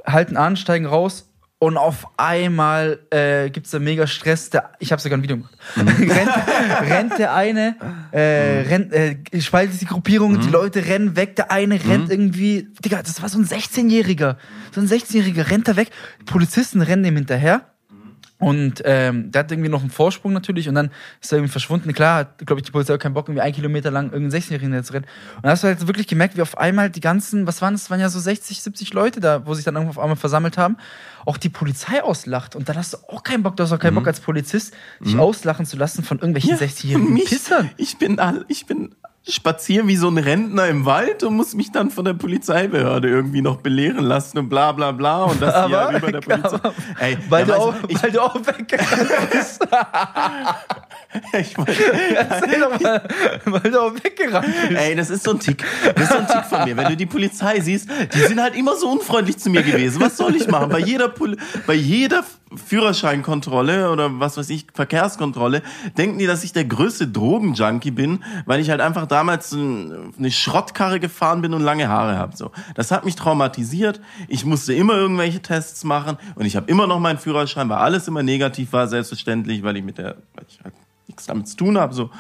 Halten an, steigen raus Und auf einmal äh, gibt es da mega Stress. Der, ich habe sogar ein Video gemacht. Mhm. rennt, rennt der eine, äh, rennt, äh, spaltet die Gruppierung, Mhm. die Leute rennen weg. Der eine rennt irgendwie. Digga, das war so ein 16-Jähriger. So ein 16-Jähriger rennt da weg. Die Polizisten rennen dem hinterher. Und ähm, der hat irgendwie noch einen Vorsprung natürlich und dann ist er irgendwie verschwunden. Klar, hat, glaube ich, die Polizei auch keinen Bock, irgendwie ein Kilometer lang irgendeinen 16-Jährigen jetzt rennt. Und da hast du halt wirklich gemerkt, wie auf einmal die ganzen, was waren das, waren ja so 60, 70 Leute da, wo sich dann irgendwo auf einmal versammelt haben, auch die Polizei auslacht. Und dann hast du auch keinen Bock, du hast auch keinen Bock als Polizist, dich auslachen zu lassen von irgendwelchen 60-jährigen mich, Pissern. Ich bin, all- ich bin spazieren wie so ein Rentner im Wald und muss mich dann von der Polizeibehörde irgendwie noch belehren lassen und bla bla bla und das hier Aber- über der Polizei. aber- Ey, Weil, ja, du weißt auch, ich, weil du auch weggerannt bist. ich, wollte- Erzähl doch mal, weil du auch weggerannt bist. Ey, das ist so ein Tick. Das ist so ein Tick von mir. Wenn du die Polizei siehst, die sind halt immer so unfreundlich zu mir gewesen. Was soll ich machen? Bei jeder, Pol bei jeder Führerscheinkontrolle oder was weiß ich, Verkehrskontrolle, denken die, dass ich der größte Drogenjunkie bin, weil ich halt einfach damals ein- eine Schrottkarre gefahren bin und lange Haare habe. So, das hat mich traumatisiert. Ich musste immer irgendwelche Tests machen und ich habe immer noch meinen Führerschein, weil alles immer negativ war, selbstverständlich, weil ich mit der, weil ich halt nichts damit zu tun habe. So.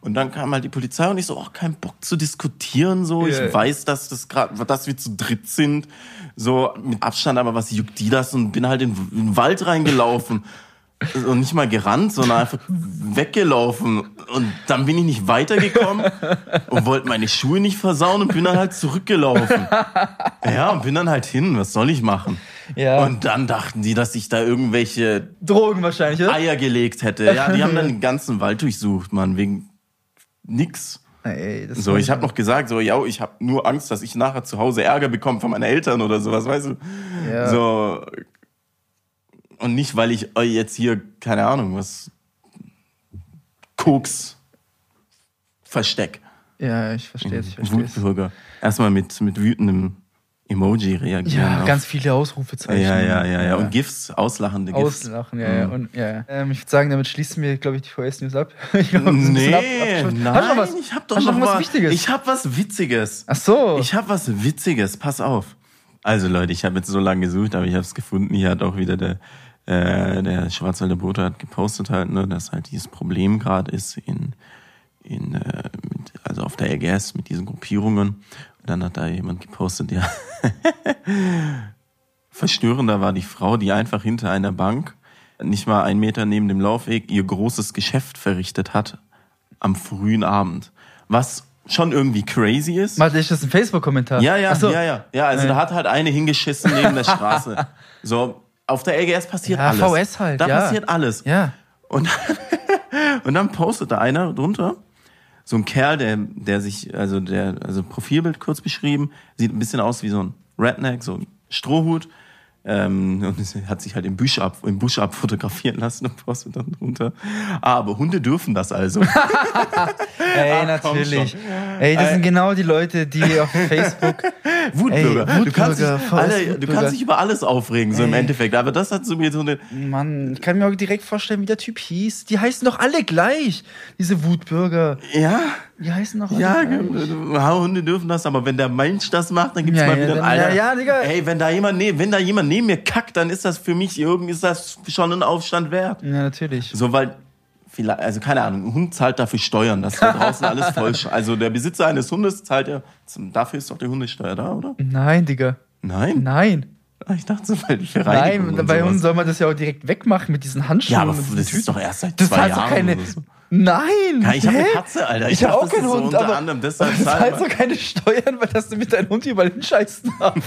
Und dann kam halt die Polizei und ich so, oh, kein Bock zu diskutieren, so. Ja. Ich weiß, dass das gerade, dass wir zu dritt sind, so mit Abstand, aber was juckt die das? Und bin halt in, in den Wald reingelaufen. Und nicht mal gerannt, sondern einfach weggelaufen. Und dann bin ich nicht weitergekommen und wollte meine Schuhe nicht versauen und bin dann halt zurückgelaufen. Ja, und bin dann halt hin. Was soll ich machen? Ja. Und dann dachten die, dass ich da irgendwelche Drogen wahrscheinlich, oder? Eier gelegt hätte. Ja, die haben dann den ganzen Wald durchsucht, Mann, wegen nix. Ey, das So, ich habe noch gesagt, so, ja, ich habe nur Angst, dass ich nachher zu Hause Ärger bekomme von meinen Eltern oder sowas, weißt du? Ja. So. Und nicht, weil ich euch jetzt hier, keine Ahnung, was Koks versteck. Ja, ich verstehe es, ich verstehe es. Wutbürger. Erstmal mit, mit wütendem Emoji reagieren. Ja, auf- ganz viele Ausrufezeichen. ja, ja, ja, ja. Und GIFs, auslachende GIFs. Auslachen, ja, ja. Mhm. Und, ja, ja. Ähm, ich würde sagen, damit schließen wir, glaube ich, die VS-News ab. ich glaub, Nee, ab- nein, was? ich hab doch noch, noch was mal- Wichtiges? Ich hab was Witziges. Ach so. Ich habe was Witziges, pass auf. Also Leute, ich habe jetzt so lange gesucht, aber ich habe es gefunden. Hier hat auch wieder der, äh, der Schwarzwälder Bote hat gepostet halt, ne, dass halt dieses Problem gerade ist in, in äh, mit, also auf der LGS mit diesen Gruppierungen. Dann hat da jemand gepostet, ja. Verstörender war die Frau, die einfach hinter einer Bank, nicht mal einen Meter neben dem Laufweg, ihr großes Geschäft verrichtet hat am frühen Abend. Was schon irgendwie crazy ist. Warte, ist das ein Facebook-Kommentar? Ja, ja, so. ja, ja. Ja, also Ja. da hat halt eine hingeschissen neben der Straße. So, auf der LGS passiert Ja, alles. VS halt, Da ja. passiert alles. Ja. Und, und dann postet da einer drunter, so ein Kerl, der, der sich, also der, also Profilbild kurz beschrieben, sieht ein bisschen aus wie so ein Redneck, so ein Strohhut. Ähm, und es hat sich halt im Busch ab, im Busch abfotografieren lassen und postet dann drunter. Ah, aber Hunde dürfen das also. Ey, Ach, natürlich. Ey, das sind genau die Leute, die auf Facebook. Wutbürger. Ey, du, kannst dich, Wutbürger, Alter, du Wutbürger. kannst dich über alles aufregen, so im Ey. Endeffekt. Aber das hat so mir so eine, Mann, ich kann mir auch direkt vorstellen, wie der Typ hieß. Die heißen doch alle gleich. Diese Wutbürger. ja, Die heißen alle Ja, gleich. Hunde dürfen das, aber wenn der Mensch das macht, dann gibt's Ja, mal ja, wieder einen. Alter, ja, ja, Digga. Ey, wenn da jemand neben, wenn da jemand neben mir kackt, dann ist das für mich irgendwie ist das schon ein Aufstand wert. Ja, natürlich. So, weil vielleicht, also keine Ahnung, ein Hund zahlt dafür Steuern, dass da draußen alles voll. Also der Besitzer eines Hundes zahlt ja, dafür ist doch die Hundesteuer da, oder? Nein, Digga. Nein. Nein. Ah, Ich dachte so, weil für Nein, bei uns soll man das ja auch direkt wegmachen mit diesen Handschuhen. Ja, aber das Tüten. ist doch erst seit Das zwei Jahren. keine. so. Nein! Ja, ich habe eine Katze, Alter. Ich, habe dachte, auch keinen ist so Hund, unter aber anderem deshalb zahlst man- doch keine Steuern, weil das du mit deinem Hund überall hinscheißen darf.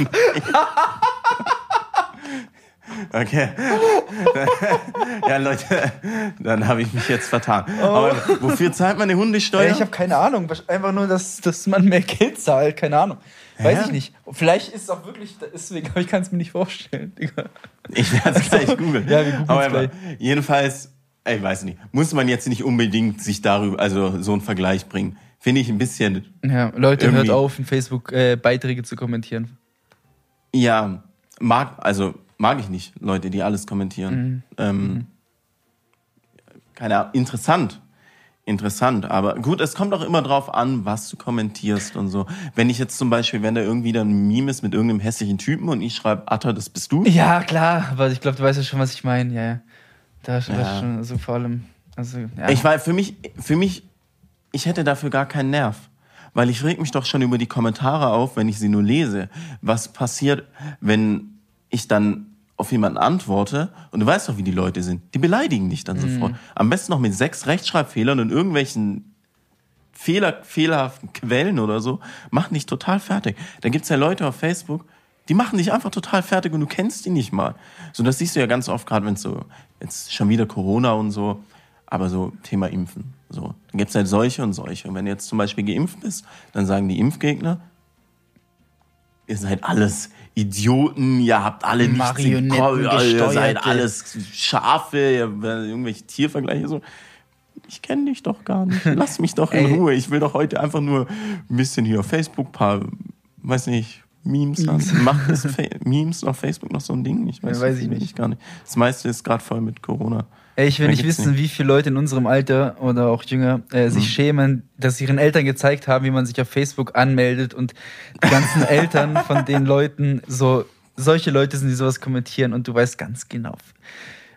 Okay. ja, Leute, dann habe ich mich jetzt vertan. Aber wofür zahlt man eine Hundesteuer? Ich habe keine Ahnung. Einfach nur, dass, dass man mehr Geld zahlt. Keine Ahnung. Weiß Hä? ich nicht. Vielleicht ist es auch wirklich deswegen, aber ich kann es mir nicht vorstellen. Digga. Ich werde es gleich googeln. Ja, wir Aber gleich. jedenfalls, ich weiß nicht, muss man jetzt nicht unbedingt sich darüber, also so einen Vergleich bringen. Finde ich ein bisschen, Ja, Leute, hört auf, in Facebook äh, Beiträge zu kommentieren. ja, mag, also mag ich nicht, Leute, die alles kommentieren. Mhm. Ähm, keine Ahnung, interessant. interessant. Aber gut, es kommt auch immer drauf an, was du kommentierst und so. Wenn ich jetzt zum Beispiel, wenn da irgendwie dann ein Meme ist mit irgendeinem hässlichen Typen und ich schreibe, Atta, das bist du. Ja, klar, aber ich glaube, du weißt ja schon, was ich meine. Ja, ja. Da ist Ja. schon, also vor allem, also, ja. Ich war für mich, für mich, ich hätte dafür gar keinen Nerv. Weil ich reg mich doch schon über die Kommentare auf, wenn ich sie nur lese. Was passiert, wenn ich dann auf jemanden antworte und du weißt doch, wie die Leute sind. Die beleidigen dich dann sofort. Am besten noch mit sechs Rechtschreibfehlern und irgendwelchen Fehler, fehlerhaften Quellen oder so, machen dich total fertig. Da gibt's ja Leute auf Facebook, die machen dich einfach total fertig und du kennst die nicht mal. So, das siehst du ja ganz oft, gerade wenn es so, jetzt schon wieder Corona und so, aber so Thema Impfen. So, dann gibt's halt solche und solche. Und wenn du jetzt zum Beispiel geimpft bist, dann sagen die Impfgegner, ihr seid alles Idioten, ihr habt alle nichts im Kopf, ihr seid alles Schafe, irgendwelche Tiervergleiche so. Ich kenne dich doch gar nicht. Lass mich doch in. Ruhe. Ich will doch heute einfach nur ein bisschen hier auf Facebook paar, weiß nicht, Memes haben. Macht das Memes auf Facebook noch so ein Ding? Ich weiß, Ja, weiß ich nicht. gar nicht. Das meiste ist gerade voll mit Corona. Ey, ich will nicht wissen, wie viele Leute in unserem Alter oder auch jünger äh, sich Mhm. schämen, dass sie ihren Eltern gezeigt haben, wie man sich auf Facebook anmeldet und die ganzen Eltern von den Leuten so, solche Leute sind, die sowas kommentieren und du weißt ganz genau,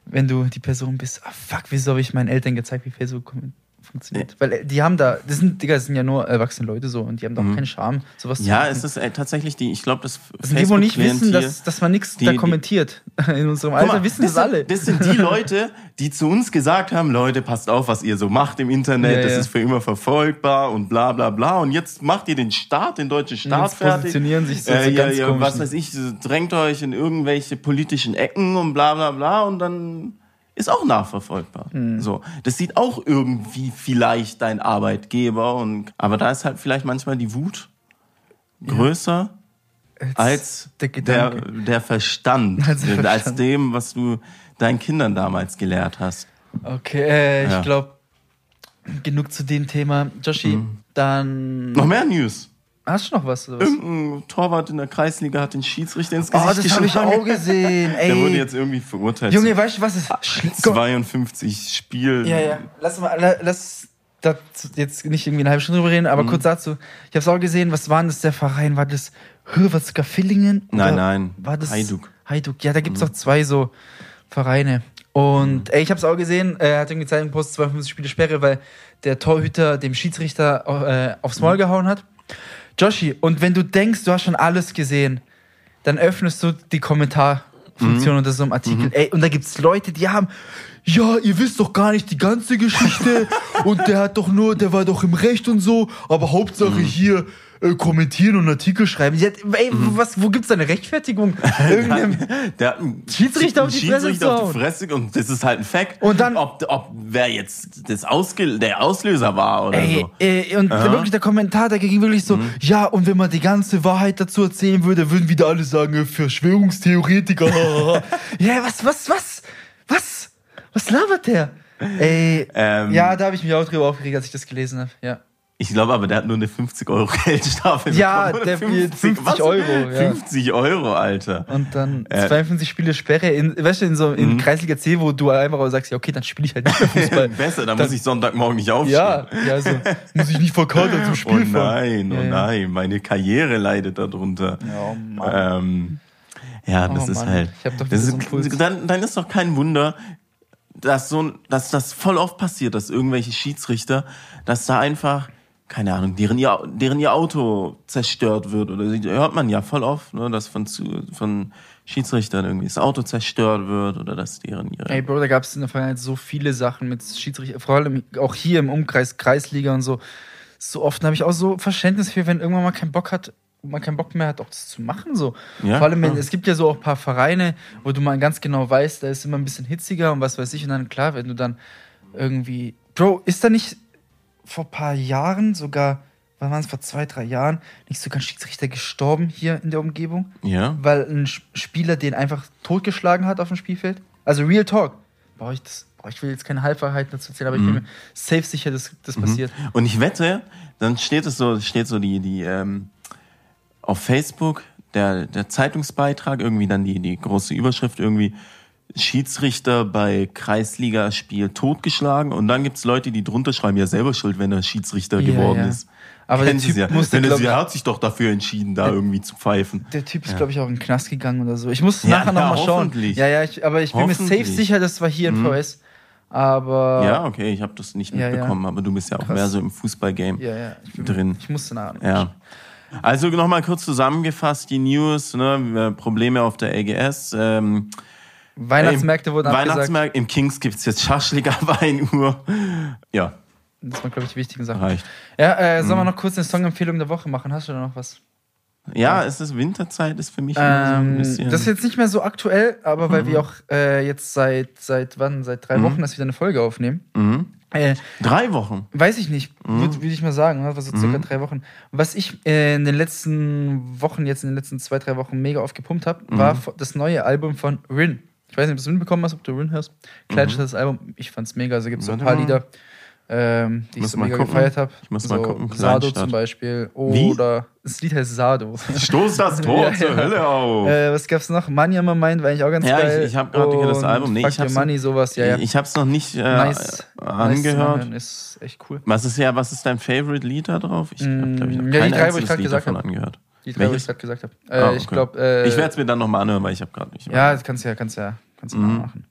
wenn du die Person bist, ah fuck, wieso habe ich meinen Eltern gezeigt, wie Facebook kommen- funktioniert? Weil äh, die haben da, das sind, Digga, das sind ja nur erwachsene Leute so und die haben doch keinen Charme, sowas zu Mhm. Ja, machen. es ist äh, tatsächlich die, ich glaube, das das sind die, wo nicht wissen, dass, dass man nichts da die- kommentiert. In unserem Alter mal, wissen das, sind, alle. Das sind die Leute, die zu uns gesagt haben, Leute, passt auf, was ihr so macht im Internet, Ja, das ja. ist für immer verfolgbar und bla bla bla. Und jetzt macht ihr den Staat, den deutschen Staat jetzt fertig. positionieren sich so äh, ja, ganz ja, was weiß ich, drängt euch in irgendwelche politischen Ecken und bla bla bla und dann ist auch nachverfolgbar. Hm. So, das sieht auch irgendwie vielleicht dein Arbeitgeber und aber da ist halt vielleicht manchmal die Wut größer als der der, Gedanke. der Verstand, Als der als Verstand. dem, was du deinen Kindern damals gelehrt hast. Okay, äh, Ja. ich glaube, genug zu dem Thema. Joshi, dann. Noch mehr News. Hast du noch was? Oder was? Irgendein Torwart in der Kreisliga hat den Schiedsrichter ins Oh, Gesicht das habe ich auch gesehen. Ey. Der wurde jetzt irgendwie verurteilt. Junge, weißt du, was ist? zu Komm. 52 Spielen. Ja, ja. Lass mal, la- lass da jetzt nicht irgendwie eine halbe Stunde drüber reden, Mhm. aber kurz dazu. Ich habe auch gesehen, was war denn das der Verein? War das Hürwatzka Villingen? Nein, Oder nein. War das Hajduk. Hajduk. Ja, da gibt's auch zwei so Vereine. Und ey, ich habe es auch gesehen, er hat irgendwie Zeitung gepostet, 52 Spiele Sperre, weil der Torhüter dem Schiedsrichter äh, aufs Maul gehauen hat. Joshi, und wenn du denkst, du hast schon alles gesehen, dann öffnest du die Kommentarfunktion unter so einem Artikel. Ey, und da gibt's Leute, die haben, ja, ihr wisst doch gar nicht die ganze Geschichte. Und der hat doch nur, der war doch im Recht und so, aber Hauptsache hier äh, kommentieren und Artikel schreiben. Hat, ey, was, wo gibt's da eine Rechtfertigung? Irgendeinem, Der hat einen Schiedsrichter auf die Fresse Schiedsrichter auf die Fresse und das ist halt ein Fact. Und dann- ob, ob wer jetzt das Ausge der Auslöser war oder Ey, so. ey, und wirklich der Kommentar, der ging wirklich so, ja, und wenn man die ganze Wahrheit dazu erzählen würde, würden wieder alle sagen, äh, Verschwörungstheoretiker. ja, was, was, was, was, was labert der? Ey, Ähm, ja, da habe ich mich auch drüber aufgeregt, als ich das gelesen habe, ja. Ich glaube aber, der hat nur eine 50 Euro Geldstrafe Ja, bekommen. der wird 50 was? Euro, ja. 50 Euro, Alter. Und dann Äh. 52 Spiele Sperre in, weißt du, in so, in Kreisliga C, wo du einfach sagst, ja, okay, dann spiele ich halt nicht mehr Fußball. Besser, dann Das- muss ich Sonntagmorgen nicht aufstehen. ja, ja, so, muss ich nicht vor Kater zum Oh Spiel fahren. nein, oh Ja, ja. nein, meine Karriere leidet darunter. Ja, oh Mann. Ähm, ja, das Oh ist Mann, halt. ich hab doch das so ist, dann, dann ist doch kein Wunder, dass so, dass das voll oft passiert, dass irgendwelche Schiedsrichter, dass da einfach, keine Ahnung, deren ihr, deren ihr Auto zerstört wird oder hört man ja voll oft, ne, dass von, zu, von Schiedsrichtern irgendwie das Auto zerstört wird oder dass deren ihre. Ey, Bro, da gab es in der Vergangenheit so viele Sachen mit Schiedsrichter, vor allem auch hier im Umkreis, Kreisliga und so. So oft habe ich auch so Verständnis für, wenn irgendwann mal keinen Bock hat, man keinen Bock mehr hat, auch das zu machen. So. Ja, vor allem, wenn, es gibt ja so auch ein paar Vereine, wo du mal ganz genau weißt, da ist immer ein bisschen hitziger und was weiß ich. Und dann, klar, wenn du dann irgendwie. Bro, ist da nicht vor ein paar Jahren sogar, wann waren es vor zwei, drei Jahren, nicht sogar ein Schiedsrichter gestorben hier in der Umgebung? ja. weil ein Spieler den einfach totgeschlagen hat auf dem Spielfeld. Also Real Talk. Brauche ich das? Boah, ich will jetzt keine Halbwahrheiten dazu erzählen, aber ich bin mir safe sicher, dass das passiert. Und ich wette, dann steht es so, steht so die, die, ähm, auf Facebook, der, der Zeitungsbeitrag, irgendwie dann die, die große Überschrift, irgendwie, Schiedsrichter bei Kreisligaspiel totgeschlagen und dann gibt's Leute, die drunter schreiben, ja selber schuld, wenn er Schiedsrichter Ja, geworden ja. ist. Aber Kennen der Typ ja. musste, Denn glaub sie ich- hat sich doch dafür entschieden, da irgendwie zu pfeifen. Der Typ ist, Ja. glaube ich, auch in den Knast gegangen oder so. Ich muss Ja, nachher nochmal schauen. Ja, ja, ich, aber ich bin mir safe sicher, das war hier in Mhm. VS. Aber. Ja, okay, ich habe das nicht mitbekommen, aber du bist ja auch Krass. mehr so im Fußballgame Ja, ja. Ich bin, drin. Ich musste nachher. Ja. Also nochmal kurz zusammengefasst, die News, ne, Probleme auf der AGS. Ähm, Weihnachtsmärkte wurden abgesagt. Weihnachtsmärkte, im Kings gibt's jetzt Schaschlik ab 1 Uhr. Ja, Das waren, glaube ich, die wichtigen Sachen. reicht. Ja, äh, sollen Mhm. wir noch kurz eine Songempfehlung der Woche machen? Hast du da noch was? Ja, es ist Winterzeit, ist für mich immer so ein Ähm, bisschen. das ist jetzt nicht mehr so aktuell, aber weil Mhm. wir auch äh, jetzt seit, seit wann? Seit drei Mhm. Wochen erst wieder eine Folge aufnehmen. mhm. Äh, Drei Wochen. weiß ich nicht, Mhm. würde würd ich mal sagen, ne? was so circa Mhm. drei Wochen. Was ich äh, in den letzten Wochen, jetzt in den letzten zwei, drei Wochen mega oft gepumpt habe, Mhm. war das neue Album von Rin. Ich weiß nicht, ob du es mitbekommen hast, ob du Rin hörst. Kleines das Album, ich fand's mega. Also gibt es so ein Mhm. Paar. Lieder, ähm, die ich Muss so mega gucken. gefeiert habe. Ich muss so mal gucken. Sado zum Beispiel. Wie? Oder das Lied heißt Sado. Stoß das Tor Ja, zur ja. Hölle auf. Äh, was gab's noch? Money on my mind war eigentlich auch ganz Ja, ich- geil. ich hab grad das Und Album- nee, Fuck ich hab's- Money, sowas, ja, ja. Ich habe es noch nicht äh, nice. Nice angehört. anhören, ist echt cool. was ist ja, was ist dein Favorite Lied da drauf? Ich Mm, glaube, ich habe ja, die kein drei, ich Lied davon hab. angehört. Die drei, wo ich Welches? gerade gesagt habe. Äh, Ah, Ich okay. glaube, äh, ich werde es mir dann nochmal anhören, weil ich habe gerade nicht. Ja, das kannst du ja, kannst ja, kannst du Mhm. mal machen.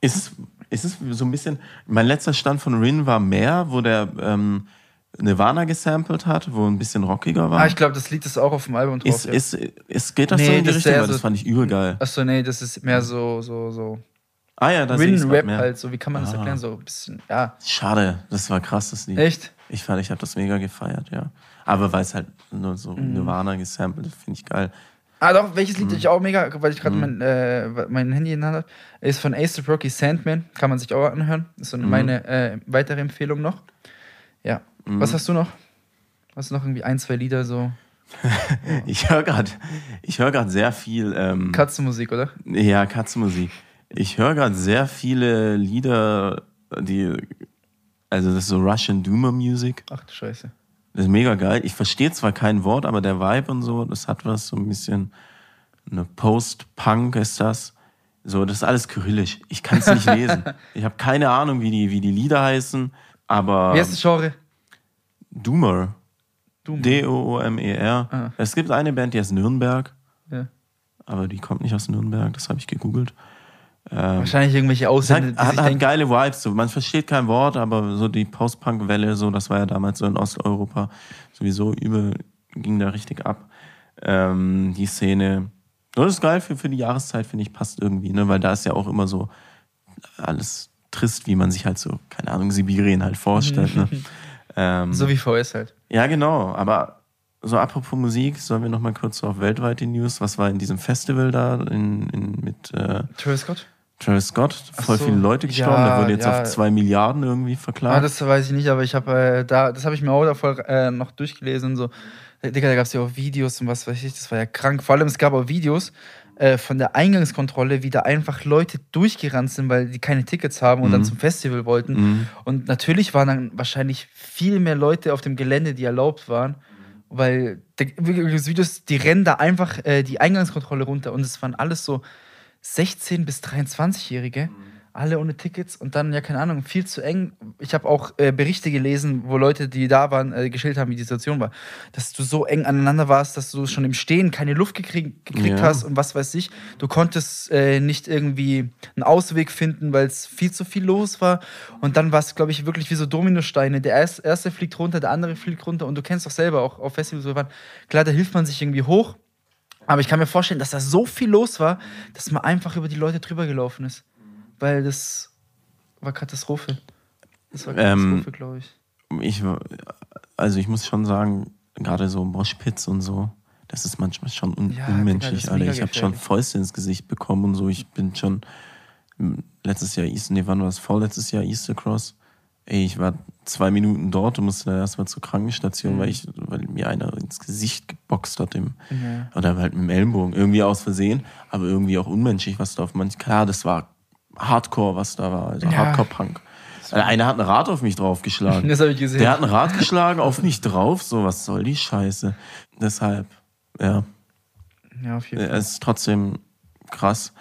Ist es, ist es so ein bisschen. Mein letzter Stand von Rin war mehr, wo der ähm, Nirvana gesampelt hat, wo ein bisschen rockiger war. Ah, ich glaube, das Lied ist auch auf dem Album drauf. ist, ja. ist, ist, geht das Nee, so in die das ist Richtung? Weil das so- fand ich übel geil. Achso, nee, das ist mehr so, so, so. Ah ja, da sehe ich Rin-Rap mehr. halt, so, wie kann man das Ah. erklären? So ein bisschen, ja. Schade, das war krass, das Lied. Echt? Ich fand, ich habe das mega gefeiert, ja. Aber weil es halt nur so Mhm. Nirvana gesampelt ist, finde ich geil. Ah, doch, welches Mhm. Lied ich auch mega, weil ich gerade mein, äh, mein Handy in der Hand habe, ist von Ace Rocky Sandman. Kann man sich auch anhören. Ist so Mhm. meine äh, weitere Empfehlung noch. Ja. Was hast du noch? Hast du noch irgendwie ein, zwei Lieder so? Ich höre gerade ich hör sehr viel. Ähm, Katzenmusik, oder? Ja, Katzenmusik. Ich höre gerade sehr viele Lieder, die. Also, das ist so Russian Doomer Music. Ach du Scheiße. Das ist mega geil. Ich verstehe zwar kein Wort, aber der Vibe und so, das hat was, so ein bisschen. Eine Post-Punk ist das. So, das ist alles kyrillisch. Ich kann es nicht lesen. Ich habe keine Ahnung, wie die, wie die Lieder heißen, aber. Wie heißt das Genre? Doomer. Doom. D-O-O-M-E-R. Ah. Es gibt eine Band, die heißt Nürnberg, ja. aber die kommt nicht aus Nürnberg, das habe ich gegoogelt. Ähm, Wahrscheinlich irgendwelche Ausländer, hat, hat, hat geile Vibes. So. Man versteht kein Wort, aber so die Post-Punk-Welle, so, das war ja damals so in Osteuropa sowieso übel, ging da richtig ab. Ähm, die Szene. Das ist geil für, für die Jahreszeit, finde ich, passt irgendwie, ne? Weil da ist ja auch immer so alles trist, wie man sich halt so, keine Ahnung, Sibirien halt vorstellt. ne? ähm, so wie VS halt. ja, genau. Aber so apropos Musik, sollen wir noch mal kurz so auf weltweite News. Was war in diesem Festival da in, in, mit äh, Travis Scott? Travis Scott? Voll so. viele Leute gestorben. Ja, der wurde jetzt ja. auf zwei Milliarden irgendwie Ah, verklagt. das weiß ich nicht, aber ich habe äh, da, das habe ich mir auch davor äh, noch durchgelesen und so. Digga, da gab es ja auch Videos und was weiß ich, das war ja krank. Vor allem, es gab auch Videos äh, von der Eingangskontrolle, wie da einfach Leute durchgerannt sind, weil die keine Tickets haben und dann Mhm. zum Festival wollten. Mhm. Und natürlich waren dann wahrscheinlich viel mehr Leute auf dem Gelände, die erlaubt waren. Weil das Videos, die rennen da einfach äh, die Eingangskontrolle runter und es waren alles so 16- bis 23-Jährige, alle ohne Tickets und dann, ja, keine Ahnung, viel zu eng. Ich habe auch äh, Berichte gelesen, wo Leute, die da waren, äh, geschildert haben, wie die Situation war. Dass du so eng aneinander warst, dass du schon im Stehen keine Luft gekrieg gekriegt Ja. hast und was weiß ich. Du konntest äh, nicht irgendwie einen Ausweg finden, weil es viel zu viel los war. Und dann war es, glaube ich, wirklich wie so Dominosteine. Der erste, erste fliegt runter, der andere fliegt runter. Und du kennst doch selber auch auf Festivals, wo wir waren. Klar, da hilft man sich irgendwie hoch. Aber ich kann mir vorstellen, dass da so viel los war, dass man einfach über die Leute drüber gelaufen ist. Weil das war Katastrophe. Das war Ähm, Katastrophe, glaube ich. Ich, also ich muss schon sagen, gerade so Moshpits und so, das ist manchmal schon un Ja, Digga, das unmenschlich, ist Alter. Ich habe schon. Fäuste ins Gesicht bekommen und so. Ich bin schon m, letztes Jahr Easter, nee, wann war es? Vorletztes Jahr Easter Cross. Ey, ich war zwei Minuten dort und musste dann erstmal zur Krankenstation, Mhm. weil, ich, weil mir einer ins Gesicht geboxt hat. Im, Ja. Oder halt mit dem Ellenbogen. Irgendwie aus Versehen, aber irgendwie auch unmenschlich, was da auf manch. Klar, das war Hardcore, was da war. Also Ja. Hardcore-Punk. Also einer hat ein Rad auf mich draufgeschlagen. Das habe ich gesehen. Der hat ein Rad geschlagen auf mich drauf. So, was soll die Scheiße? Deshalb, ja, ja, auf jeden Fall. es ist trotzdem krass.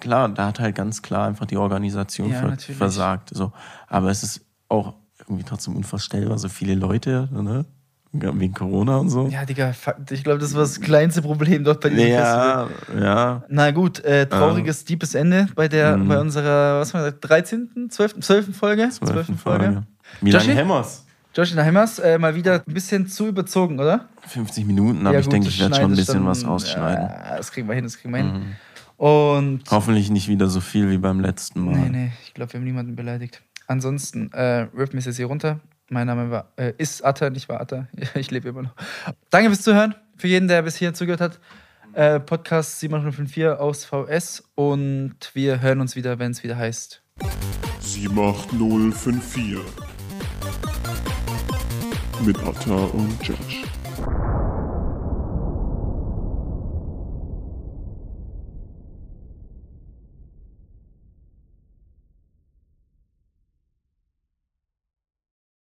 Klar, da hat halt ganz klar einfach die Organisation Ja, ver versagt. So. Aber es ist auch irgendwie trotzdem unvorstellbar, so viele Leute, ne? Wegen Corona und so. Ja, Digga, ich glaube, das war das kleinste Problem dort bei diesem Festival. ja, ja. Na gut, äh, trauriges, deepes Ende bei der, Mhm. bei unserer, was war das, 13., 12., 12. Folge? 12. Folge. Wie Joshi? lange haben wir's? Josh in der Heimers, äh, mal wieder ein bisschen zu überzogen, oder? 50 Minuten, aber ich gut, denke, ich werde schon ein bisschen was rausschneiden. Mhm. Ja, das kriegen wir hin, das kriegen wir hin. Und. Hoffentlich nicht wieder so viel wie beim letzten Mal. Nee, nee, ich glaube, wir haben niemanden beleidigt. Ansonsten, äh, ist jetzt hier runter. Mein Name war, äh, ist Atta, nicht war Atta. Ich lebe immer noch. Danke fürs Zuhören. Für jeden, der bis hierhin zugehört hat. Äh, Podcast 754 aus VS. Und wir hören uns wieder, wenn es wieder heißt. 78054 mit Atta und Josh.